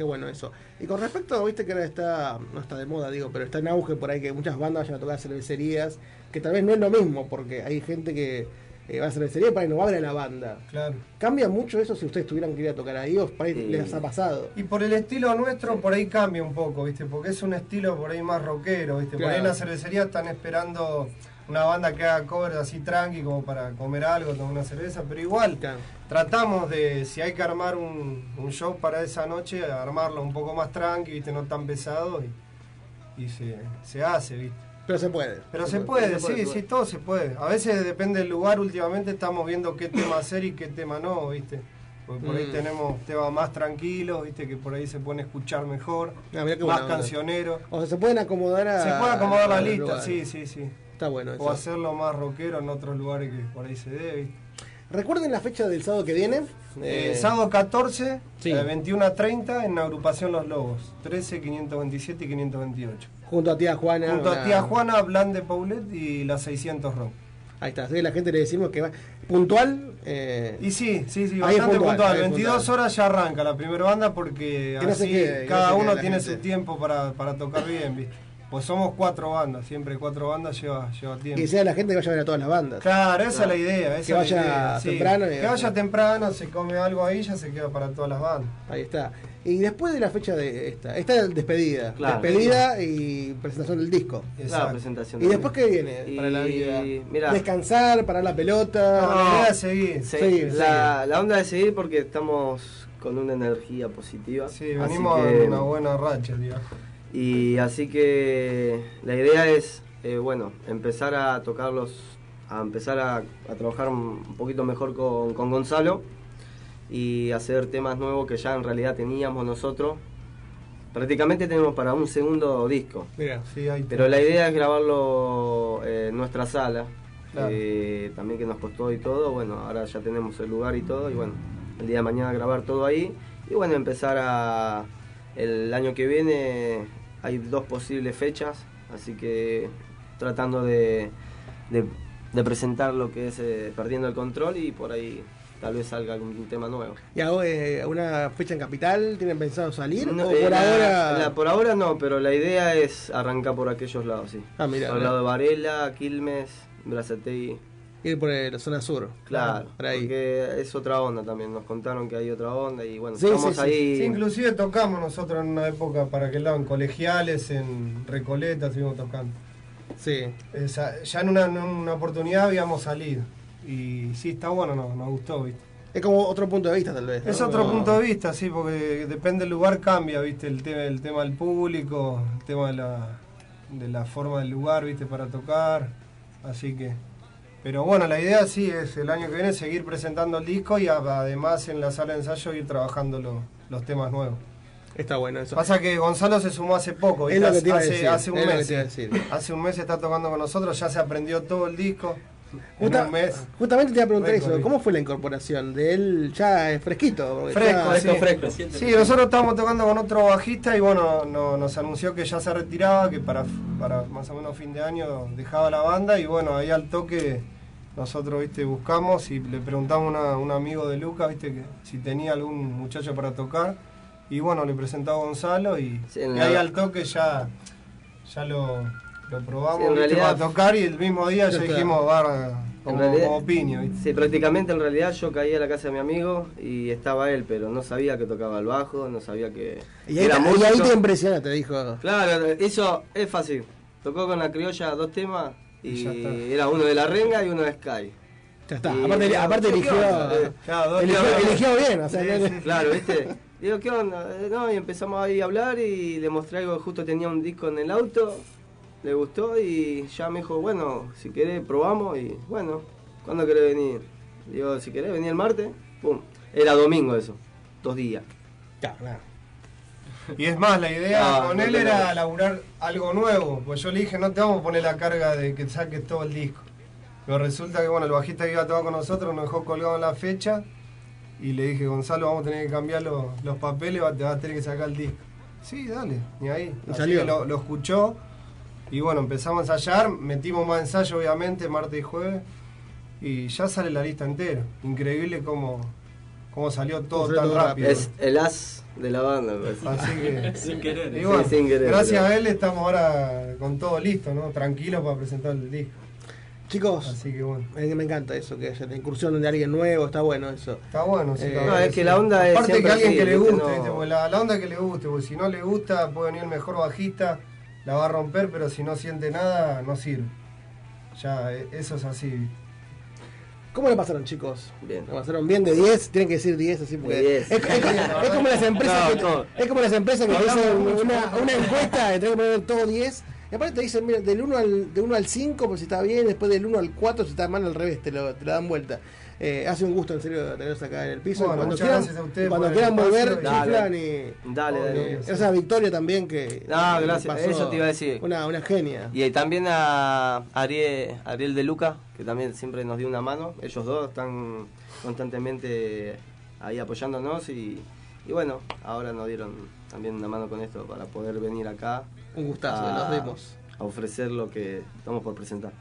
Qué bueno eso. Y con respecto, viste que ahora está, no está de moda, digo, pero está en auge por ahí que muchas bandas vayan a tocar cervecerías, que tal vez no es lo mismo, porque hay gente que eh, va a cervecería y para ahí no va a ver a la banda. Claro. ¿Cambia mucho eso si ustedes tuvieran que ir a tocar ahí o para ahí Sí. les ha pasado? Y por el estilo nuestro, por ahí cambia un poco, ¿viste? Porque es un estilo por ahí más rockero, ¿viste? Por ahí en la cervecería están esperando una banda que haga covers así tranqui, como para comer algo, tomar una cerveza, pero igual tratamos de, si hay que armar un, un show para esa noche, armarlo un poco más tranqui, ¿viste? No tan pesado y, y se, se hace, ¿viste? Pero se puede. Pero se puede, sí, sí, todo se puede. A veces depende del lugar, últimamente estamos viendo qué tema hacer y qué tema no, ¿viste? Porque por ahí Mm. tenemos temas más tranquilos, ¿viste? Que por ahí se pueden escuchar mejor, Ah, más cancioneros. O sea, se pueden acomodar a. Se puede acomodar la a lista, sí, sí, sí. Está bueno eso. O hacerlo más rockero en otros lugares que por ahí se dé, ¿viste? Recuerden la fecha del sábado que viene. Eh, Eh, sábado 14, Sí. eh, 21 a 30 en la agrupación Los Lobos, 13, 527 y 528. Junto a tía Juana. Junto a tía Juana, Blan de Paulet y la 600 Rock. Ahí está, así que la gente le decimos que va puntual. eh, Y sí, sí, sí, bastante puntual. es 22 puntual. horas ya arranca la primera banda porque así que cada uno tiene gente. su tiempo para, para tocar bien, ¿viste? Pues somos cuatro bandas, siempre cuatro bandas lleva, lleva tiempo. Que sea la gente que vaya a ver a todas las bandas. Claro, esa es la idea. Esa que vaya idea, sí. temprano. y- Que vaya temprano, se come algo ahí, ya se queda para todas las bandas. Ahí está. Y después de la fecha de esta, esta es despedida. Claro. Despedida y presentación del disco. Claro, presentación ¿Y después qué viene Y, para la vida? Descansar, parar la pelota. No, la idea es seguir. Sí, Seguir, la, la onda de seguir porque estamos con una energía positiva. Sí, Así venimos que- en una buena racha, tío. Y así que la idea es, eh, bueno, empezar a tocarlos, a empezar a, a trabajar un poquito mejor con, con Gonzalo y hacer temas nuevos que ya en realidad teníamos nosotros. Prácticamente tenemos para un segundo disco. Mira, sí, hay Pero la idea es grabarlo eh, en nuestra sala. Claro. eh, también que nos costó y todo. Bueno, ahora ya tenemos el lugar y todo. Y bueno, el día de mañana grabar todo ahí. Y bueno, empezar a. El año que viene hay dos posibles fechas. Así que tratando de, de, de presentar lo que es eh, Perdiendo el Control y por ahí tal vez salga algún tema nuevo. ¿Y eh, una fecha en capital? ¿Tienen pensado salir? No, ¿O eh, por la- ahora.? la- por ahora no, pero la idea es arrancar por aquellos lados, sí. Ah, mira, Por el lado de Varela, Quilmes, Brazatei. Ir por la zona sur. Claro, Por ahí. porque es otra onda también. Nos contaron que hay otra onda y bueno, Sí, estamos sí, sí. ahí. Sí, inclusive tocamos nosotros en una época para aquel lado, en colegiales, en Recoleta, estuvimos tocando. Sí. Esa- ya en una, en una oportunidad habíamos salido. Y sí, está bueno, nos, nos gustó, ¿viste? Es como otro punto de vista, tal vez. Es ¿no? otro punto de vista, sí, porque depende del lugar, cambia, ¿viste? El tema, el tema del público, el tema de la, de la forma del lugar, ¿viste? Para tocar. Así que. Pero bueno, la idea sí es el año que viene seguir presentando el disco y además en la sala de ensayo ir trabajando lo- los temas nuevos. Está bueno eso. Pasa que Gonzalo se sumó hace poco, Es ¿viste? lo que te iba a hace, decir, hace un es lo que mes. te decir. Hace un mes está tocando con nosotros, ya se aprendió todo el disco. Justa-. Justamente te iba a preguntar eso. ¿Cómo fue la incorporación de él ya eh, fresquito? Fresco, ya- sí. Sí, nosotros estábamos tocando con otro bajista y bueno, no- nos anunció que ya se retiraba, que para, para más o menos fin de año dejaba la banda y bueno, ahí al toque nosotros, viste, buscamos y le preguntamos a un amigo de Lucas, viste, que si tenía algún muchacho para tocar y bueno, le presentaba a Gonzalo y, Sí, y ahí al toque ya, ya lo, lo probamos Sí, realidad- para tocar y el mismo día Ya dijimos, va, En como, realidad- como piña, viste. Sí, prácticamente en realidad yo caí a la casa de mi amigo y estaba él, pero no sabía que tocaba el bajo, no sabía que Y ahí, era te- y músico. ahí te impresiona, te dijo. Claro, eso es fácil. Tocó con la criolla dos temas Y Ya está. era uno de la renga y uno de Sky. Ya está. Y Aparte, digo, aparte ¿qué eligió, onda? Eh, claro, eligió, bien. O sea, no- Claro, ¿viste? Digo, ¿qué onda? Eh, No, y empezamos ahí a hablar y le mostré algo, justo tenía un disco en el auto, le gustó y ya me dijo, bueno, si querés probamos y bueno, ¿cuándo querés venir? Digo, si querés venir el martes, pum. Era domingo eso, dos días. Y es más, la idea Ah, con no él era laburar algo nuevo. Pues yo le dije, no te vamos a poner la carga de que saques todo el disco. Pero resulta que bueno, el bajista que iba a tocar con nosotros nos dejó colgado en la fecha. Y le dije, Gonzalo, vamos a tener que cambiar los, los papeles, te vas a tener que sacar el disco. Sí, dale, ni ahí. Y Así salió. que lo, lo escuchó. Y bueno, empezamos a ensayar, metimos más ensayo obviamente, martes y jueves. Y ya sale la lista entera. Increíble cómo, cómo salió todo Fue tan todo rápido. Es el as de la banda, parece. Así que. Sin querer. Y bueno, Sí, sin querer, gracias pero- a él estamos ahora con todo listo, ¿no? Tranquilos para presentar el disco. Chicos, Así que bueno. me, me encanta eso, que haya la incursión de alguien nuevo, está bueno eso. Está bueno, sí. Eh, está No, es que la onda es Aparte que alguien así, que le guste, No- la, la onda que le guste, porque si no le gusta puede venir el mejor bajista, la va a romper, pero si no siente nada, no sirve. Ya, eh, eso es así. ¿Cómo le pasaron, chicos? Bien. ¿Le pasaron bien de 10? Tienen que decir 10 así porque. De 10. Es, es- es como las empresas No, que, es como las empresas que te hacen una, una encuesta y tenés que poner todo 10. Y aparte te dicen, mira, del 1 al, de 1 al 5, pues si está bien, después del 1 al 4, si está mal al revés, te lo, te lo dan vuelta. Eh, hace un gusto, en serio, tenerlos acá en el piso. Bueno, cuando muchas quieran, gracias a ustedes cuando quieran volver, chiflan Dale. y. Dale, dale. eh, Gracias a Victoria también, que. No, gracias, pasó eso te iba a decir. Una, una genia. Y también a Ariel, Ariel de Luca, que también siempre nos dio una mano. Ellos dos están constantemente ahí apoyándonos y, y bueno, ahora nos dieron también una mano con esto para poder venir acá. Un gustazo, a- los dimos. A ofrecer lo que estamos por presentar.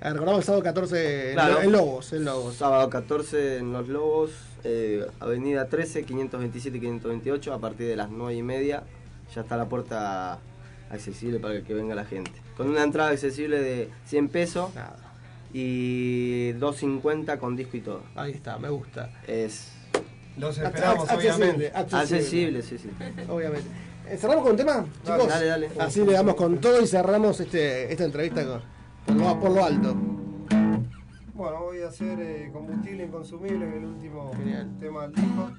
Recordamos el sábado 14 en, Claro. en Lobos, en Lobos. Sábado 14 en Los Lobos, eh, Avenida 13, 527 y 528, a partir de las 9 y media. Ya está la puerta accesible para que venga la gente. Con una entrada accesible de 100 pesos y 250 con disco y todo. Ahí está, me gusta. Es Los esperamos, ac- accesible, obviamente. accesible, sí, sí. Obviamente. Eh, ¿Cerramos con un tema, Dale, chicos? dale, dale. Así le damos con todo y cerramos este, esta entrevista con, por, lo, por lo alto. Bueno, voy a hacer eh, combustible inconsumible, el último Genial. tema del disco.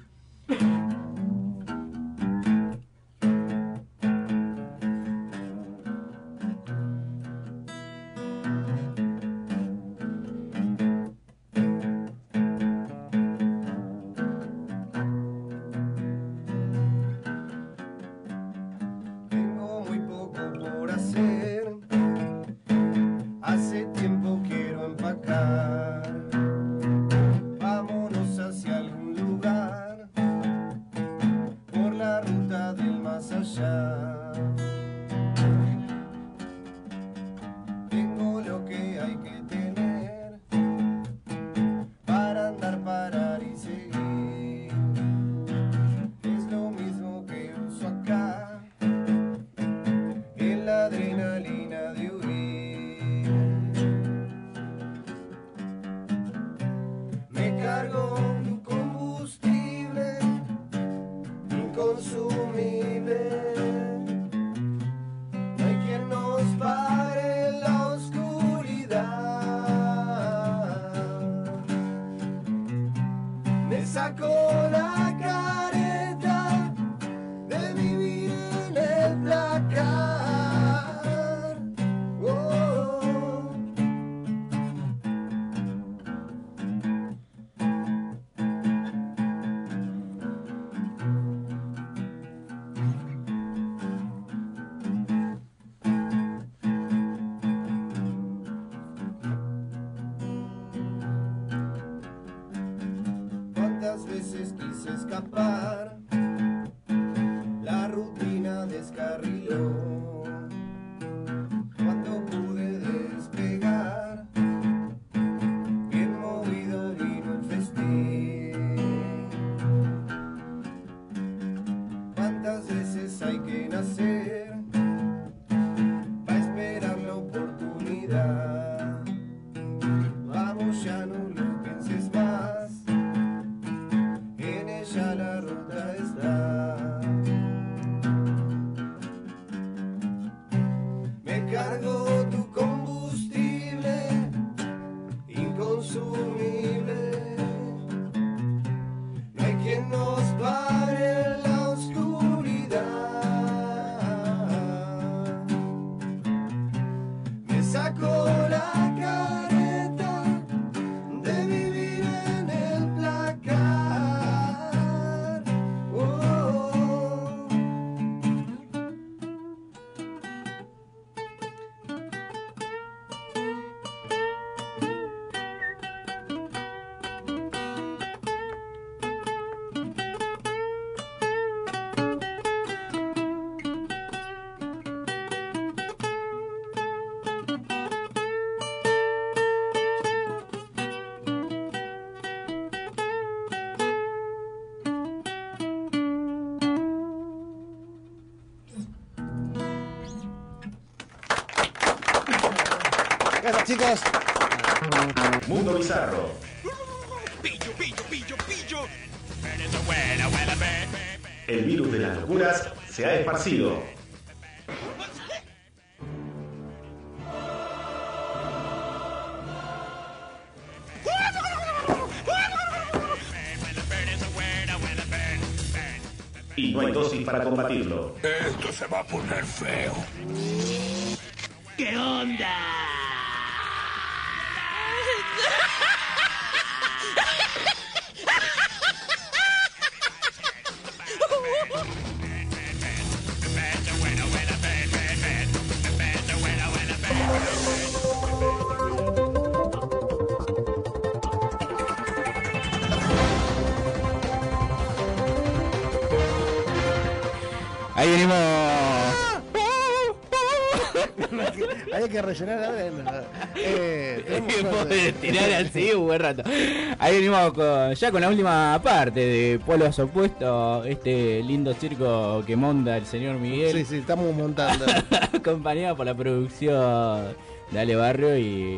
Chicos. Mundo Bizarro. Pillo, pillo, pillo, pillo. El virus de las locuras se ha esparcido. Y no hay dosis para combatirlo. Esto se va a poner feo. ¿Qué onda? Hay que rellenar ahora. Eh, suerte. tirar así un buen rato. Ahí venimos con- ya con la última parte de Polos Opuestos, este lindo circo que monta el señor Miguel. Sí, sí, estamos montando. acompañado por la producción de Ale Barrio y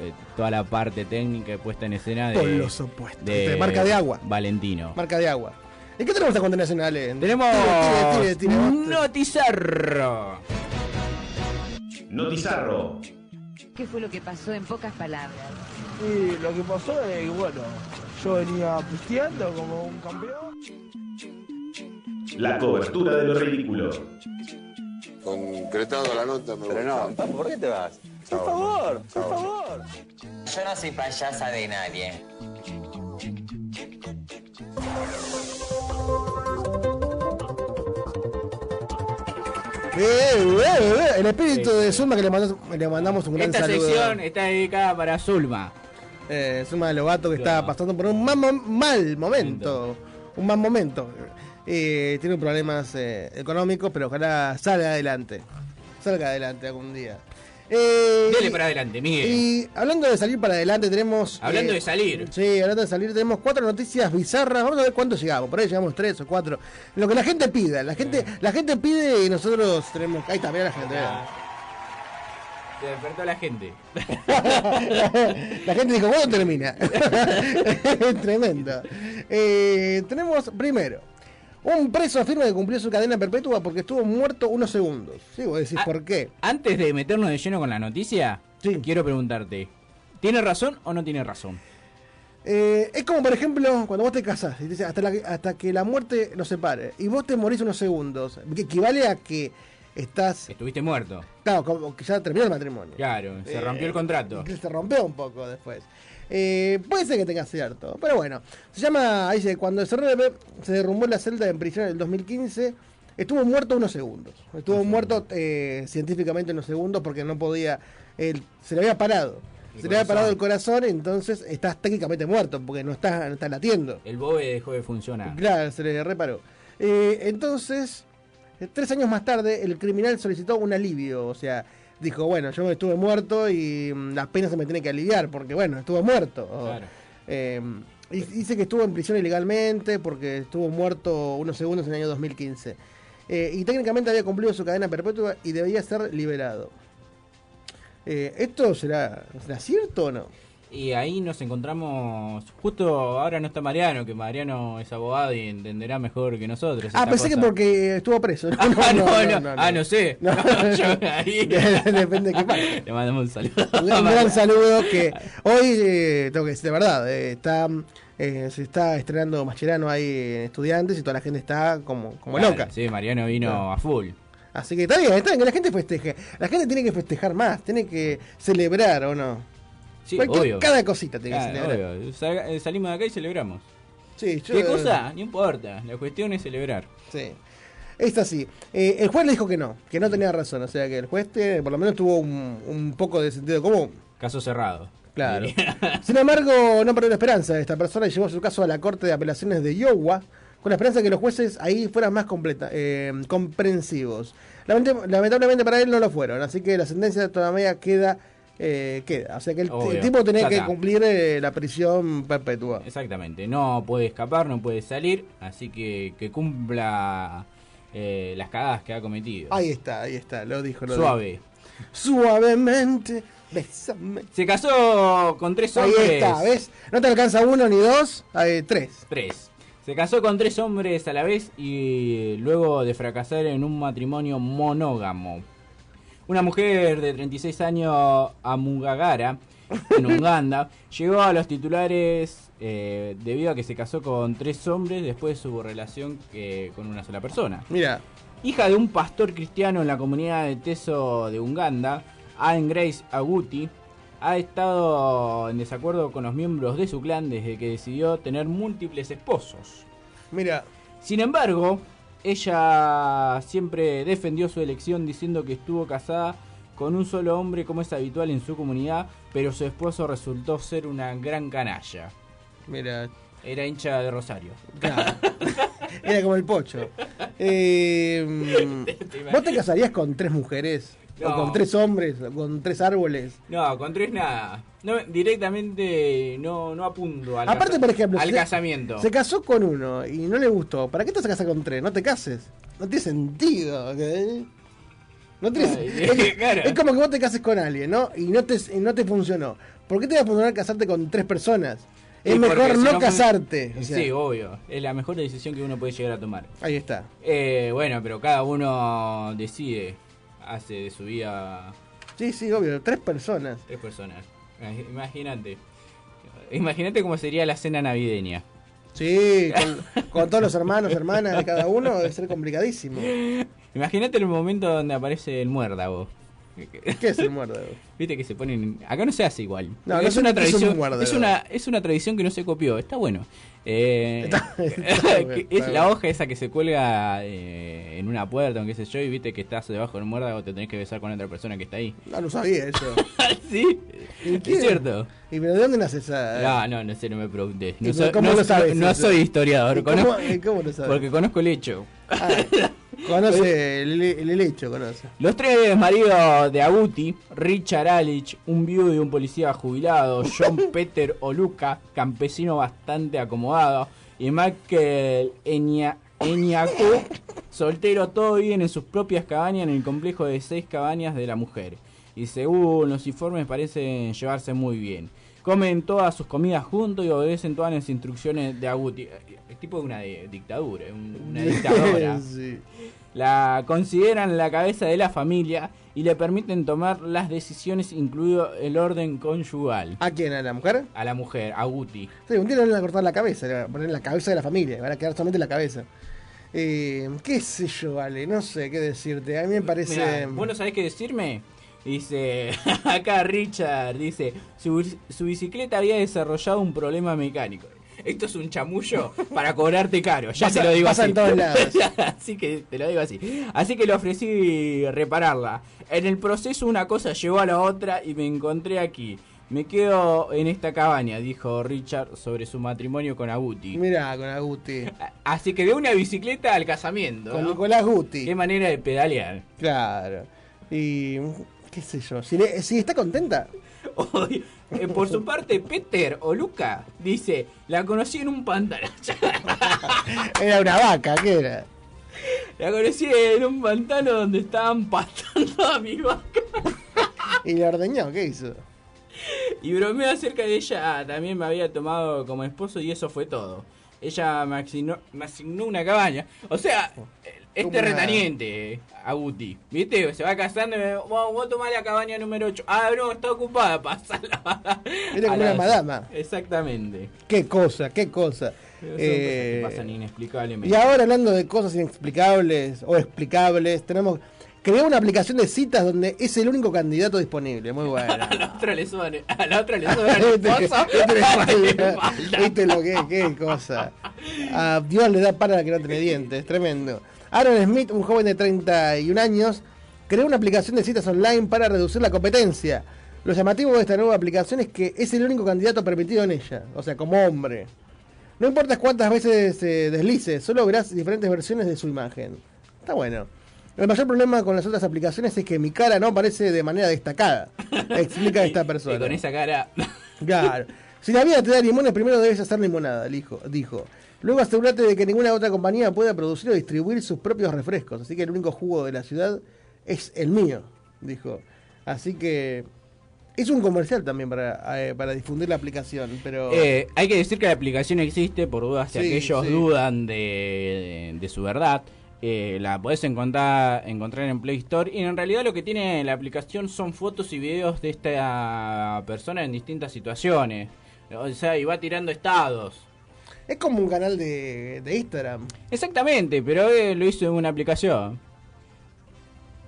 eh, toda la parte técnica puesta en escena de, Polos Opuestos, de marca de agua. Valentino. Marca de agua. ¿Y qué tenemos a continuación, Ale? Tenemos tire, tire. Notizarro. Notizarro. ¿Qué fue lo que pasó en pocas palabras? Y lo que pasó es que, bueno, yo venía pisteando como un campeón. La cobertura de lo ridículo. Concretado la nota, me Pero no, gusta. ¿por qué te vas? Por favor, por favor. Yo no soy payasa de nadie. El espíritu de Zulma que le, mandamos- le mandamos un gran Esta saludo. sección está dedicada para Zulma. Eh, Zulma Lobato que está pasando por un mal momento. Un mal momento. Eh, tiene problemas eh, económicos, pero ojalá salga adelante. Salga adelante algún día. Eh, Dele para adelante, Miguel. Y hablando de salir para adelante, tenemos. Hablando eh, de salir. Sí, hablando de salir, tenemos cuatro noticias bizarras. Vamos a ver cuánto llegamos. Por ahí llegamos tres o cuatro. Lo que la gente pida. La gente, la gente pide y nosotros tenemos. Ahí está, mira la gente. mirá. Se despertó la gente. La gente dijo, ¿cuándo termina? Tremendo. Eh, tenemos primero. Un preso afirma que cumplió su cadena perpetua porque estuvo muerto unos segundos. Sí, vos decís, Ah, ¿por qué? Antes de meternos de lleno con la noticia, quiero preguntarte: ¿tiene razón o no tiene razón? Eh, es como, por ejemplo, cuando vos te casás y te dice, hasta, la- hasta que la muerte nos separe y vos te morís unos segundos, que equivale a que estás. Estuviste muerto. Claro, como que ya terminó el matrimonio. Claro, se Eh, rompió el contrato. se rompió un poco después. Eh, puede ser que tenga cierto, pero bueno. Se llama, ahí dice, cuando el CRB se derrumbó la celda en prisión en el 2015, estuvo muerto unos segundos. Estuvo muerto eh, científicamente unos segundos porque no podía, él, se le había parado. El se le había parado el corazón, entonces estás técnicamente muerto porque no estás no está latiendo. El BOE dejó de funcionar. Claro, se le reparó. Eh, entonces, eh, tres años más tarde, el criminal solicitó un alivio. O sea, dijo, bueno, yo estuve muerto y mm, la pena se me tiene que aliviar porque, bueno, estuve muerto. Claro. eh, y dice que estuvo en prisión ilegalmente porque estuvo muerto unos segundos en el año 2015. Eh, y técnicamente había cumplido su cadena perpetua y debía ser liberado. Eh, ¿Esto será, será cierto o no? Y ahí nos encontramos. Justo ahora no está Mariano, que Mariano es abogado y entenderá mejor que nosotros. Ah, pensé que porque estuvo preso. Ah, no, no, ah, no sé. No. Yo ahí- Depende de qué pase. Le mandamos un saludo. Un gran, un gran saludo que hoy, eh, tengo que decir de verdad, eh, está, eh, se está estrenando Mascherano ahí en estudiantes y toda la gente está como, como Claro, loca. Sí, Mariano vino Claro. a full. Así que está bien, está bien que la gente festeje. La gente tiene que festejar más, tiene que celebrar o no. Sí, Cualquier- obvio. Cada cosita tiene Claro, que celebrar. obvio. Salga- eh, salimos de acá y celebramos. Sí, yo- ¿Qué cosa? No importa. La cuestión es celebrar. Sí. Es así. Eh, el juez le dijo que no, que no tenía razón. O sea que el juez eh, por lo menos tuvo un, un poco de sentido común. Caso cerrado. Claro. Sin embargo, no perdió la esperanza. Esta persona llevó su caso a la Corte de Apelaciones de Iowa con la esperanza de que los jueces ahí fueran más completa, eh, comprensivos. Lamentablemente para él no lo fueron, así que la sentencia todavía queda. Eh, queda. O sea que el, Obvio. tipo tenía que cumplir eh, la prisión perpetua. Exactamente. No puede escapar, no puede salir. Así que que cumpla eh, las cagadas que ha cometido. Ahí está, ahí está, lo dijo. Lo Suave. dijo. Suavemente, bésame. Se casó con tres Ahí hombres. está, ¿ves? No te alcanza uno ni dos, hay tres. Tres. Se casó con tres hombres a la vez y luego de fracasar en un matrimonio monógamo. Una mujer de 36 años, Amugagara, en Uganda, llegó a los titulares eh, debido a que se casó con tres hombres después de su relación que- con una sola persona. Mira, Hija de un pastor cristiano en la comunidad de Teso de Uganda, Anne Grace Aguti, ha estado en desacuerdo con los miembros de su clan desde que decidió tener múltiples esposos. mira, Sin embargo, ella siempre defendió su elección diciendo que estuvo casada con un solo hombre como es habitual en su comunidad, pero su esposo resultó ser una gran canalla. mira. Era hincha de Rosario. Claro. Era como el pocho. Eh, mm, ¿Vos te casarías con tres mujeres? ¿O con tres hombres? ¿O con tres árboles? No, con tres nada. No, directamente no, no apunto al, Aparte, por ejemplo, al se- casamiento. Se casó con uno y no le gustó. ¿Para qué te vas a casar con tres? No te cases. No tiene sentido. No tiene Ay, es, claro. es como que vos te cases con alguien, ¿no? Y no te, y no te funcionó. ¿Por qué te va a funcionar casarte con tres personas? Es mejor no casarte. o sea, sí, obvio. Es la mejor decisión que uno puede llegar a tomar. ahí está. Eh, bueno, pero cada uno decide, hace de su vida Sí, sí, obvio. Tres personas. tres personas. Imagínate. Imagínate cómo sería la cena navideña. Sí, con, con todos los hermanos, hermanas de cada uno debe ser complicadísimo. Imagínate el momento donde aparece el muérdago. ¿Qué es el muérdago? Viste que se ponen. Acá no se hace igual. No, es una qué es un tradición. Es una, es una tradición que no se copió. Está bueno. Eh, Está- está es la hoja esa que se cuelga eh, en una puerta qué sé yo, y viste que estás debajo del muérdago, te tenés que besar con otra persona que está ahí. No, no sabía eso. sí, ¿Y es cierto. ¿Y pero de dónde nace esa...? No, no, no sé, no me preguntes. ¿Y No, cómo no- lo sabes no soy historiador. ¿Y cómo- conozco- y cómo lo sabes? Porque conozco el hecho. Conoce el, el helecho, conoce. Los tres maridos de Aguti, Richard Alich, un viudo y un policía jubilado, John Peter Oluca, campesino bastante acomodado, y Michael Enya- Eñacu, soltero, todo viven en sus propias cabañas en el complejo de seis cabañas de la mujer. Y según los informes parecen llevarse muy bien. Comen todas sus comidas juntos y obedecen todas las instrucciones de Aguti. Tipo de una de- dictadura, un- una dictadora. Sí. La consideran la cabeza de la familia y le permiten tomar las decisiones, incluido el orden conyugal. ¿A quién? ¿A la mujer? A la mujer, a Guti. Sí, un día le van a cortar la cabeza, le van a poner la cabeza de la familia, van a quedar solamente la cabeza. Eh, ¿Qué sé yo, vale? No sé qué decirte. A mí me parece... Mirá, ¿Vos no sabés qué decirme? Dice, acá Richard, dice, su, su bicicleta había desarrollado un problema mecánico. Esto es un chamullo para cobrarte caro, ya Pasa- te lo digo pasa así. en todos lados. así que te lo digo así. Así que le ofrecí repararla. En el proceso una cosa llevó a la otra y me encontré aquí. Me quedo en esta cabaña, dijo Richard sobre su matrimonio con Aguti. Mirá, con Aguti. Así que de una bicicleta al casamiento. Con ¿no? Nicolás Guti. Qué manera de pedalear. Claro. Y... ¿Qué sé yo? Si, le- si está contenta. Hoy, eh, por su parte, Peter o Luca dice, la conocí en un pantano. Era una vaca, ¿qué era? La conocí en un pantano donde estaban pastando a mi vaca. Y le ordeñó, ¿qué hizo? Y bromeó acerca de ella, también me había tomado como esposo y eso fue todo. Ella me asignó, me asignó una cabaña. O sea, este una- retaniente, Aguti. ¿Viste? Se va casando y me vos, vos tomás la cabaña número 8. Ah, no, está ocupada, pasala. Era como una madama. Exactamente. Qué cosa, qué cosa. Eh, cosas que pasan inexplicablemente. y ahora hablando de cosas inexplicables o explicables, tenemos creó una aplicación de citas donde es el único candidato disponible. Muy buena. A la otra le suban, a la otra le suban el Este- esposo. este. ¿Viste lo que es? Qué cosa. A Dios le da para que no tiene dientes. Tremendo. Aaron Smith, un joven de 31 años, creó una aplicación de citas online para reducir la competencia. Lo llamativo de esta nueva aplicación es que es el único candidato permitido en ella, o sea, como hombre. No importa cuántas veces se deslice, solo verás diferentes versiones de su imagen. Está bueno. El mayor problema con las otras aplicaciones es que mi cara no aparece de manera destacada, explica esta persona. Y con esa cara. Claro. Si la vida te da limones, primero debes hacer limonada, dijo. dijo. Luego asegúrate de que ninguna otra compañía pueda producir o distribuir sus propios refrescos. Así que el único jugo de la ciudad es el mío, dijo. Así que hizo un comercial también para, eh, para difundir la aplicación, pero... Eh, hay que decir que la aplicación existe por dudas si Sí, aquellos sí. dudan de, de- de su verdad. Eh, la podés encontrar, encontrar en Play Store y en realidad lo que tiene la aplicación son fotos y videos de esta persona en distintas situaciones. O sea, y va tirando estados. Es como un canal de, de Instagram. Exactamente, pero él lo hizo en una aplicación.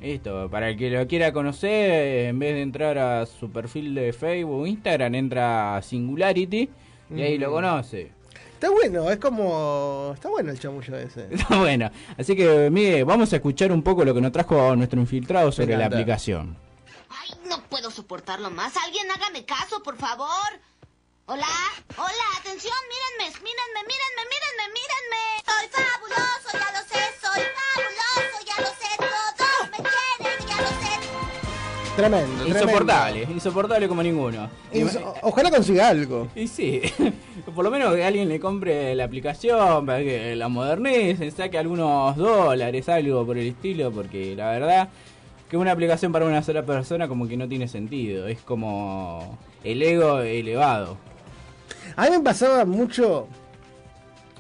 Listo, para el que lo quiera conocer, en vez de entrar a su perfil de Facebook o Instagram, entra a Singularity y ahí lo Mm. conoce. Está bueno, es como... Está bueno el chamullo ese. Está bueno. Así que, Miguel, vamos a escuchar un poco lo que nos trajo nuestro infiltrado sobre la aplicación. No puedo soportarlo más. Alguien hágame caso, por favor. Hola, hola, atención, mírenme, mírenme, mírenme, mírenme, mírenme. Soy fabuloso, ya lo sé, soy fabuloso, ya lo sé, todos me quieren, ya lo sé. Tremendo, Insoportable, insoportable como ninguno. tremendo. Ins- ojalá consiga algo. Y sí, por lo menos que alguien le compre la aplicación, para que la modernicen, saque algunos dólares, algo por el estilo, porque la verdad que una aplicación para una sola persona como que no tiene sentido, es como el ego elevado. A mí me pasaba mucho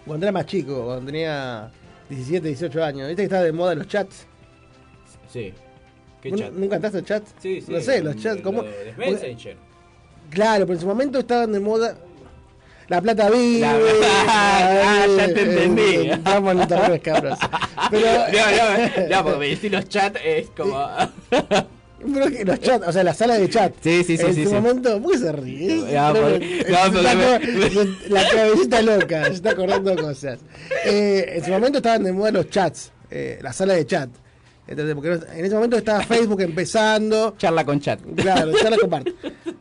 cuando era más chico, cuando tenía 17, 18 años. ¿Viste que estaba de moda los chats? Sí. ¿Qué ¿Nu- chat? ¿Nunca entraste los chats? Sí, sí. No sé, los chats, lo Messenger. Claro, pero en su momento estaban de moda. La plata vive. La- Ah, ya te entendí. Estamos en un terreno escabroso. Pero, No, no, no, porque los chats es como... los chats, o sea, la sala de chat. Sí, sí, sí, En sí, su sí. momento, ¿por qué se ríe? No, No, La cabecita loca, se está acordando cosas. Eh, en su momento estaban de moda los chats, eh, la sala de chat. ¿Entendés? Porque en ese momento estaba Facebook empezando. Charla con chat. Claro, charla con parte.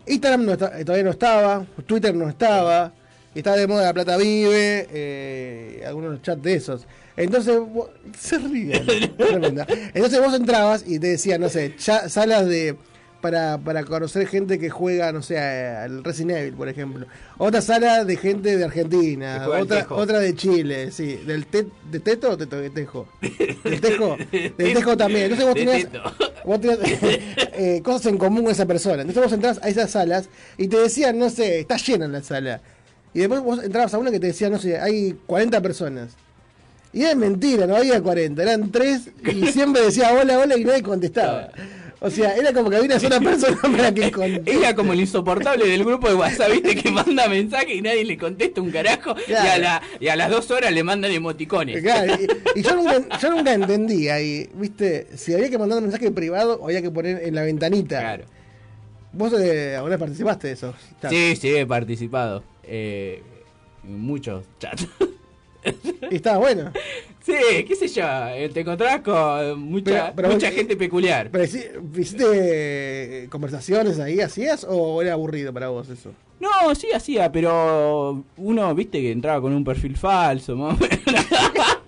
Instagram no está- eh, todavía no estaba, Twitter no estaba, estaba de moda La Plata Vive, eh, algunos chats de esos. Entonces, vos- se ríen. tremenda. Entonces vos entrabas y te decían, no sé, cha- salas de para, para conocer gente que juega, no sé, al Resident Evil, por ejemplo. Otra sala de gente de Argentina, otra, otra de Chile, sí. ¿Del te- de Teto o teto, de Tejo? ¿Del Tejo? Del Tejo también. Entonces vos tenías, vos tenías eh, cosas en común con esa persona. Entonces vos entrabas a esas salas y te decían, no sé, está llena la sala. Y después vos entrabas a una que te decía, no sé, hay 40 personas. Y era mentira, no había 40, eran 3 y siempre decía hola, hola y nadie contestaba. O sea, era como que había una sola persona para que conteste. Era como el insoportable del grupo de WhatsApp, viste, que manda mensaje y nadie le contesta un carajo. Y, a la, y a las dos horas le mandan emoticones. Claro, y, y yo, nunca, yo nunca entendí ahí, viste, si había que mandar un mensaje privado o había que poner en la ventanita. Claro. Vos eh, vez participaste de chats? Sí, sí, he participado. Eh, muchos chats. Y estaba bueno. Sí, qué sé yo, eh, te encontrás con mucha, Pero- pero mucha vos- gente peculiar. Pero ¿hiciste eh, conversaciones ahí, hacías o era aburrido para vos eso? No, sí hacía, pero uno, viste, que entraba con un perfil falso, más o menos.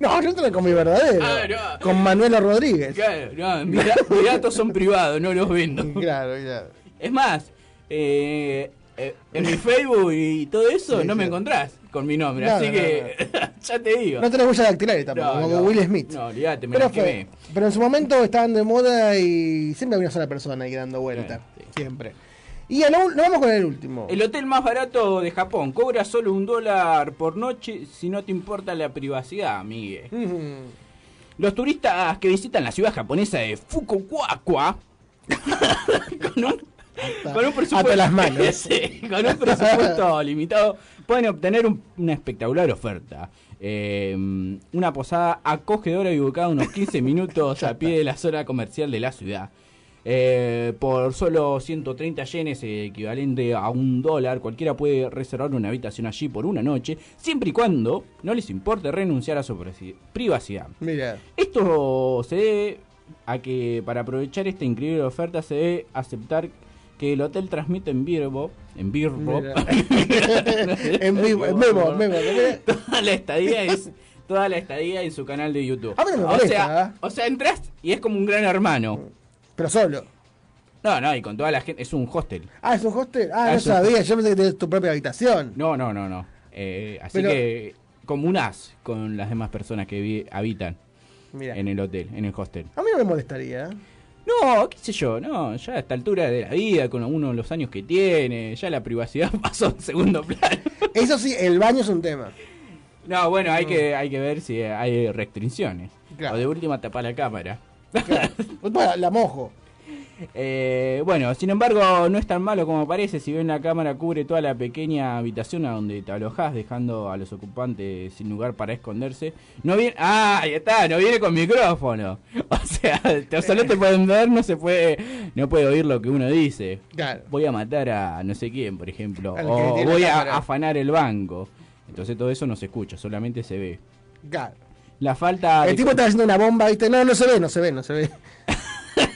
No, yo entré con mi verdadero. Ah, no. Con Manuela Rodríguez. Claro, no, mis datos son privados, no los vendo. Claro, claro. Es más, eh, eh, en mi Facebook y todo eso Sí, no me encontrás con mi nombre, No, así no, que ya te digo. No tenés huella dactilar tampoco, como. Will Smith. No, olvídate, me pero, fue- pero en su momento estaban de moda y siempre había una sola persona ahí dando vuelta. Siempre. Y lo, nos vamos con el último. El hotel más barato de Japón cobra solo un dólar por noche si no te importa la privacidad, amigue. Los turistas que visitan la ciudad japonesa de Fukuoka con un, con un presupuesto, Hasta las manos. Sí, con un presupuesto limitado pueden obtener un- una espectacular oferta. Eh, una posada acogedora y ubicada a unos 15 minutos a pie de la zona comercial de la ciudad. Eh, por solo 130 yenes, eh, equivalente a un dólar, cualquiera puede reservar una habitación allí por una noche, siempre y cuando no les importe renunciar a su privaci- privacidad. Mira. Esto se debe a que para aprovechar esta increíble oferta se debe aceptar que el hotel transmite en vivo, en Mira. en vivo, en vivo, en vivo. toda la estadía es toda la estadía en su canal de YouTube. A mí no me o sea, o sea, entras y es como un gran hermano. Pero solo. No, no, y con toda la gente es un hostel. Ah, es un hostel. Ah, Ah, no un- sabía. Yo pensé que tenías tu propia habitación. No, no, no, no. Eh, así Pero- que comunás con las demás personas que vi- habitan en el hotel, en el hostel. A mí no me molestaría. No, qué sé yo, no, ya a esta altura de la vida, con uno de los años que tiene, ya la privacidad pasó en segundo plano. Eso sí, el baño es un tema. No, bueno, hay que, hay que ver si hay restricciones. O de última tapar la cámara. Bueno, la mojo. Eh, bueno, sin embargo, no es tan malo como parece. Si bien la cámara cubre toda la pequeña habitación a donde te alojás, dejando a los ocupantes sin lugar para esconderse. No viene. ¡Ah! Ahí está, no viene con micrófono. O sea, te- solo te pueden ver, no se puede. No puede oír lo que uno dice. Claro. Voy a matar a no sé quién, por ejemplo. O voy a afanar el banco. Entonces todo eso no se escucha, solamente se ve. Claro. La falta El tipo está haciendo una bomba, ¿viste? No, no se ve, no se ve, no se ve.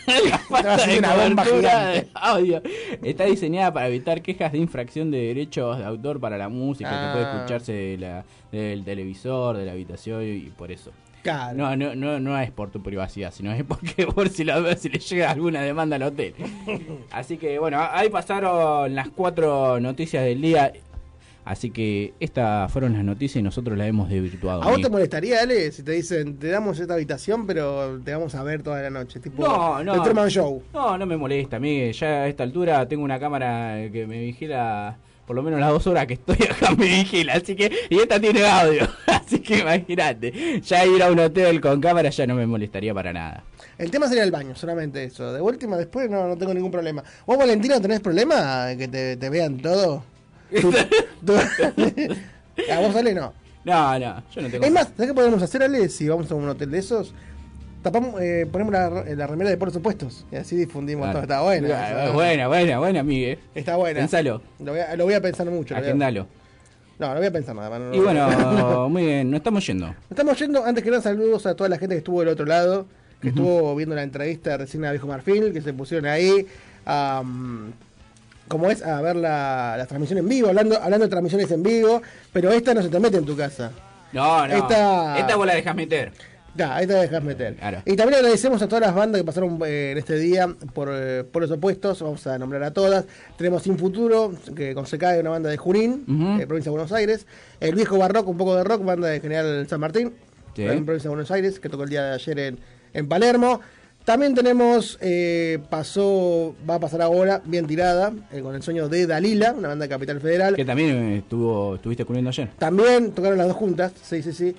De una bomba de audio. Está diseñada para evitar quejas de infracción de derechos de autor para la música Ah. que puede escucharse de la- del televisor, de la habitación y por eso. Claro. No, no, no, no es por tu privacidad, sino es porque por si, la- si le llega alguna demanda al hotel. Así que bueno, ahí pasaron las cuatro noticias del día. Así que estas fueron las noticias y nosotros las hemos desvirtuado. ¿A vos te molestaría, Ale, si te dicen, te damos esta habitación, pero te vamos a ver toda la noche? Tipo, No, no. el Truman Show. No, no me molesta, Miguel. Ya a esta altura tengo una cámara que me vigila por lo menos las dos horas que estoy acá me vigila. Así que, y esta tiene audio. Así que imagínate. Ya ir a un hotel con cámara ya no me molestaría para nada. El tema sería el baño, solamente eso. De última, después no, no tengo ningún problema. ¿Vos, Valentino, tenés problema que te, te vean todo? ¿A vos, Ale, no? No, no, yo no tengo. Es más, ¿sabés qué podemos hacer, Ale? Si vamos a un hotel de esos, tapamos, eh, ponemos la, la remera de por supuestos. Y así difundimos Ah. todo. Está buena. Ah, buena, buena, buena, Miguel. Está buena. Pensalo. Lo voy a, lo voy a pensar mucho. Agendalo. No, no voy a pensar nada. Y no. bueno, muy bien, nos estamos yendo. Estamos yendo, antes que nada, saludos a toda la gente que estuvo del otro lado, que estuvo viendo la entrevista recién a Viejo Marfil, que se pusieron ahí, am, como es, a ver la, la transmisión en vivo, hablando, hablando de transmisiones en vivo, pero esta no se te mete en tu casa. No, no. Esta- Esta vos la dejás meter. Ya, ahí te dejas meter. Claro. Y también agradecemos a todas las bandas que pasaron eh, en este día por, eh, por los opuestos. Vamos a nombrar a todas. Tenemos Sin Futuro, que con Secae, una banda de Junín, eh, provincia de Buenos Aires. El Viejo Barroco, un poco de rock, banda de General San Martín, Sí. en provincia de Buenos Aires, que tocó el día de ayer en, en Palermo. También tenemos, eh, pasó, va a pasar ahora, bien tirada, eh, con el sueño de Dalila, una banda de Capital Federal. Que también estuvo, estuviste cubriendo ayer. También tocaron las dos juntas, sí, sí, sí.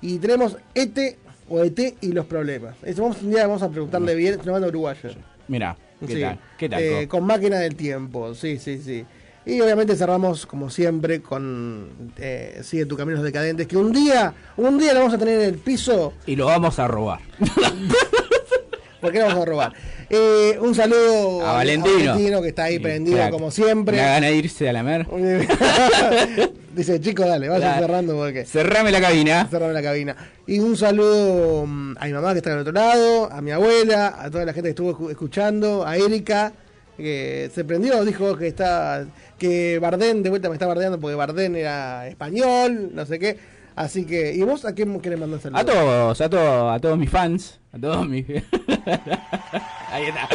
Y tenemos ET o ET y los problemas. Eso vamos, un día vamos a preguntarle bien, es una banda uruguaya. Mira, ¿qué Sí. tal? ¿Qué tal? Eh, con máquina del tiempo, sí, sí, sí. Y obviamente cerramos, como siempre, con eh, Sigue tu caminos decadentes, que un día, un día lo vamos a tener en el piso. Y lo vamos a robar. ¿Por qué vamos a robar? Eh, un saludo A Valentino. que está ahí prendido crack. como siempre. Una gana irse a la mer. Dice, chico, dale, vaya cerrando porque. Cerrame la cabina. Cerrame la cabina. Y un saludo mm, a mi mamá que está del otro lado, a mi abuela, a toda la gente que estuvo escu- escuchando, a Erika, que se prendió, dijo que está que Bardén de vuelta me está bardeando porque Bardén era español, no sé qué. Así que, ¿y vos a quién querés mandar saludos? A todos, a todos, a todos mis fans, a todos mis. Ahí está.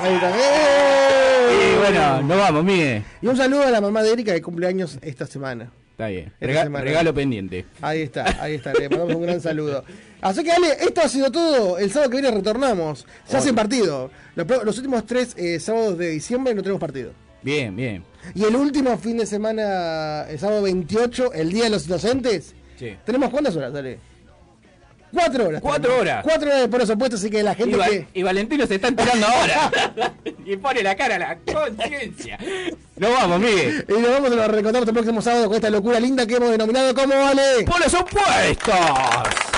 Ahí está. ¡Eh! Y bueno, nos vamos, Miguel. Y un saludo a la mamá de Erika que cumple años esta semana. Está bien. Esta Rega- semana. regalo pendiente. Ahí está, ahí está, le mandamos un gran saludo. Así que Ale, esto ha sido todo. El sábado que viene retornamos. Se hace partido. Los, los últimos tres eh, sábados de diciembre no tenemos partido. Bien, bien. Y el último fin de semana, el sábado 28, el Día de los Inocentes, Sí. ¿tenemos cuántas horas, Ale? Cuatro horas. Cuatro tenemos. horas. Cuatro horas por supuesto, así que la gente que... y Valentino se está enterando ahora. y pone la cara a la conciencia. Nos vamos, Miguel. Y nos vamos a reencontramos el próximo sábado con esta locura linda que hemos denominado como Ale. ¡Por los opuestos!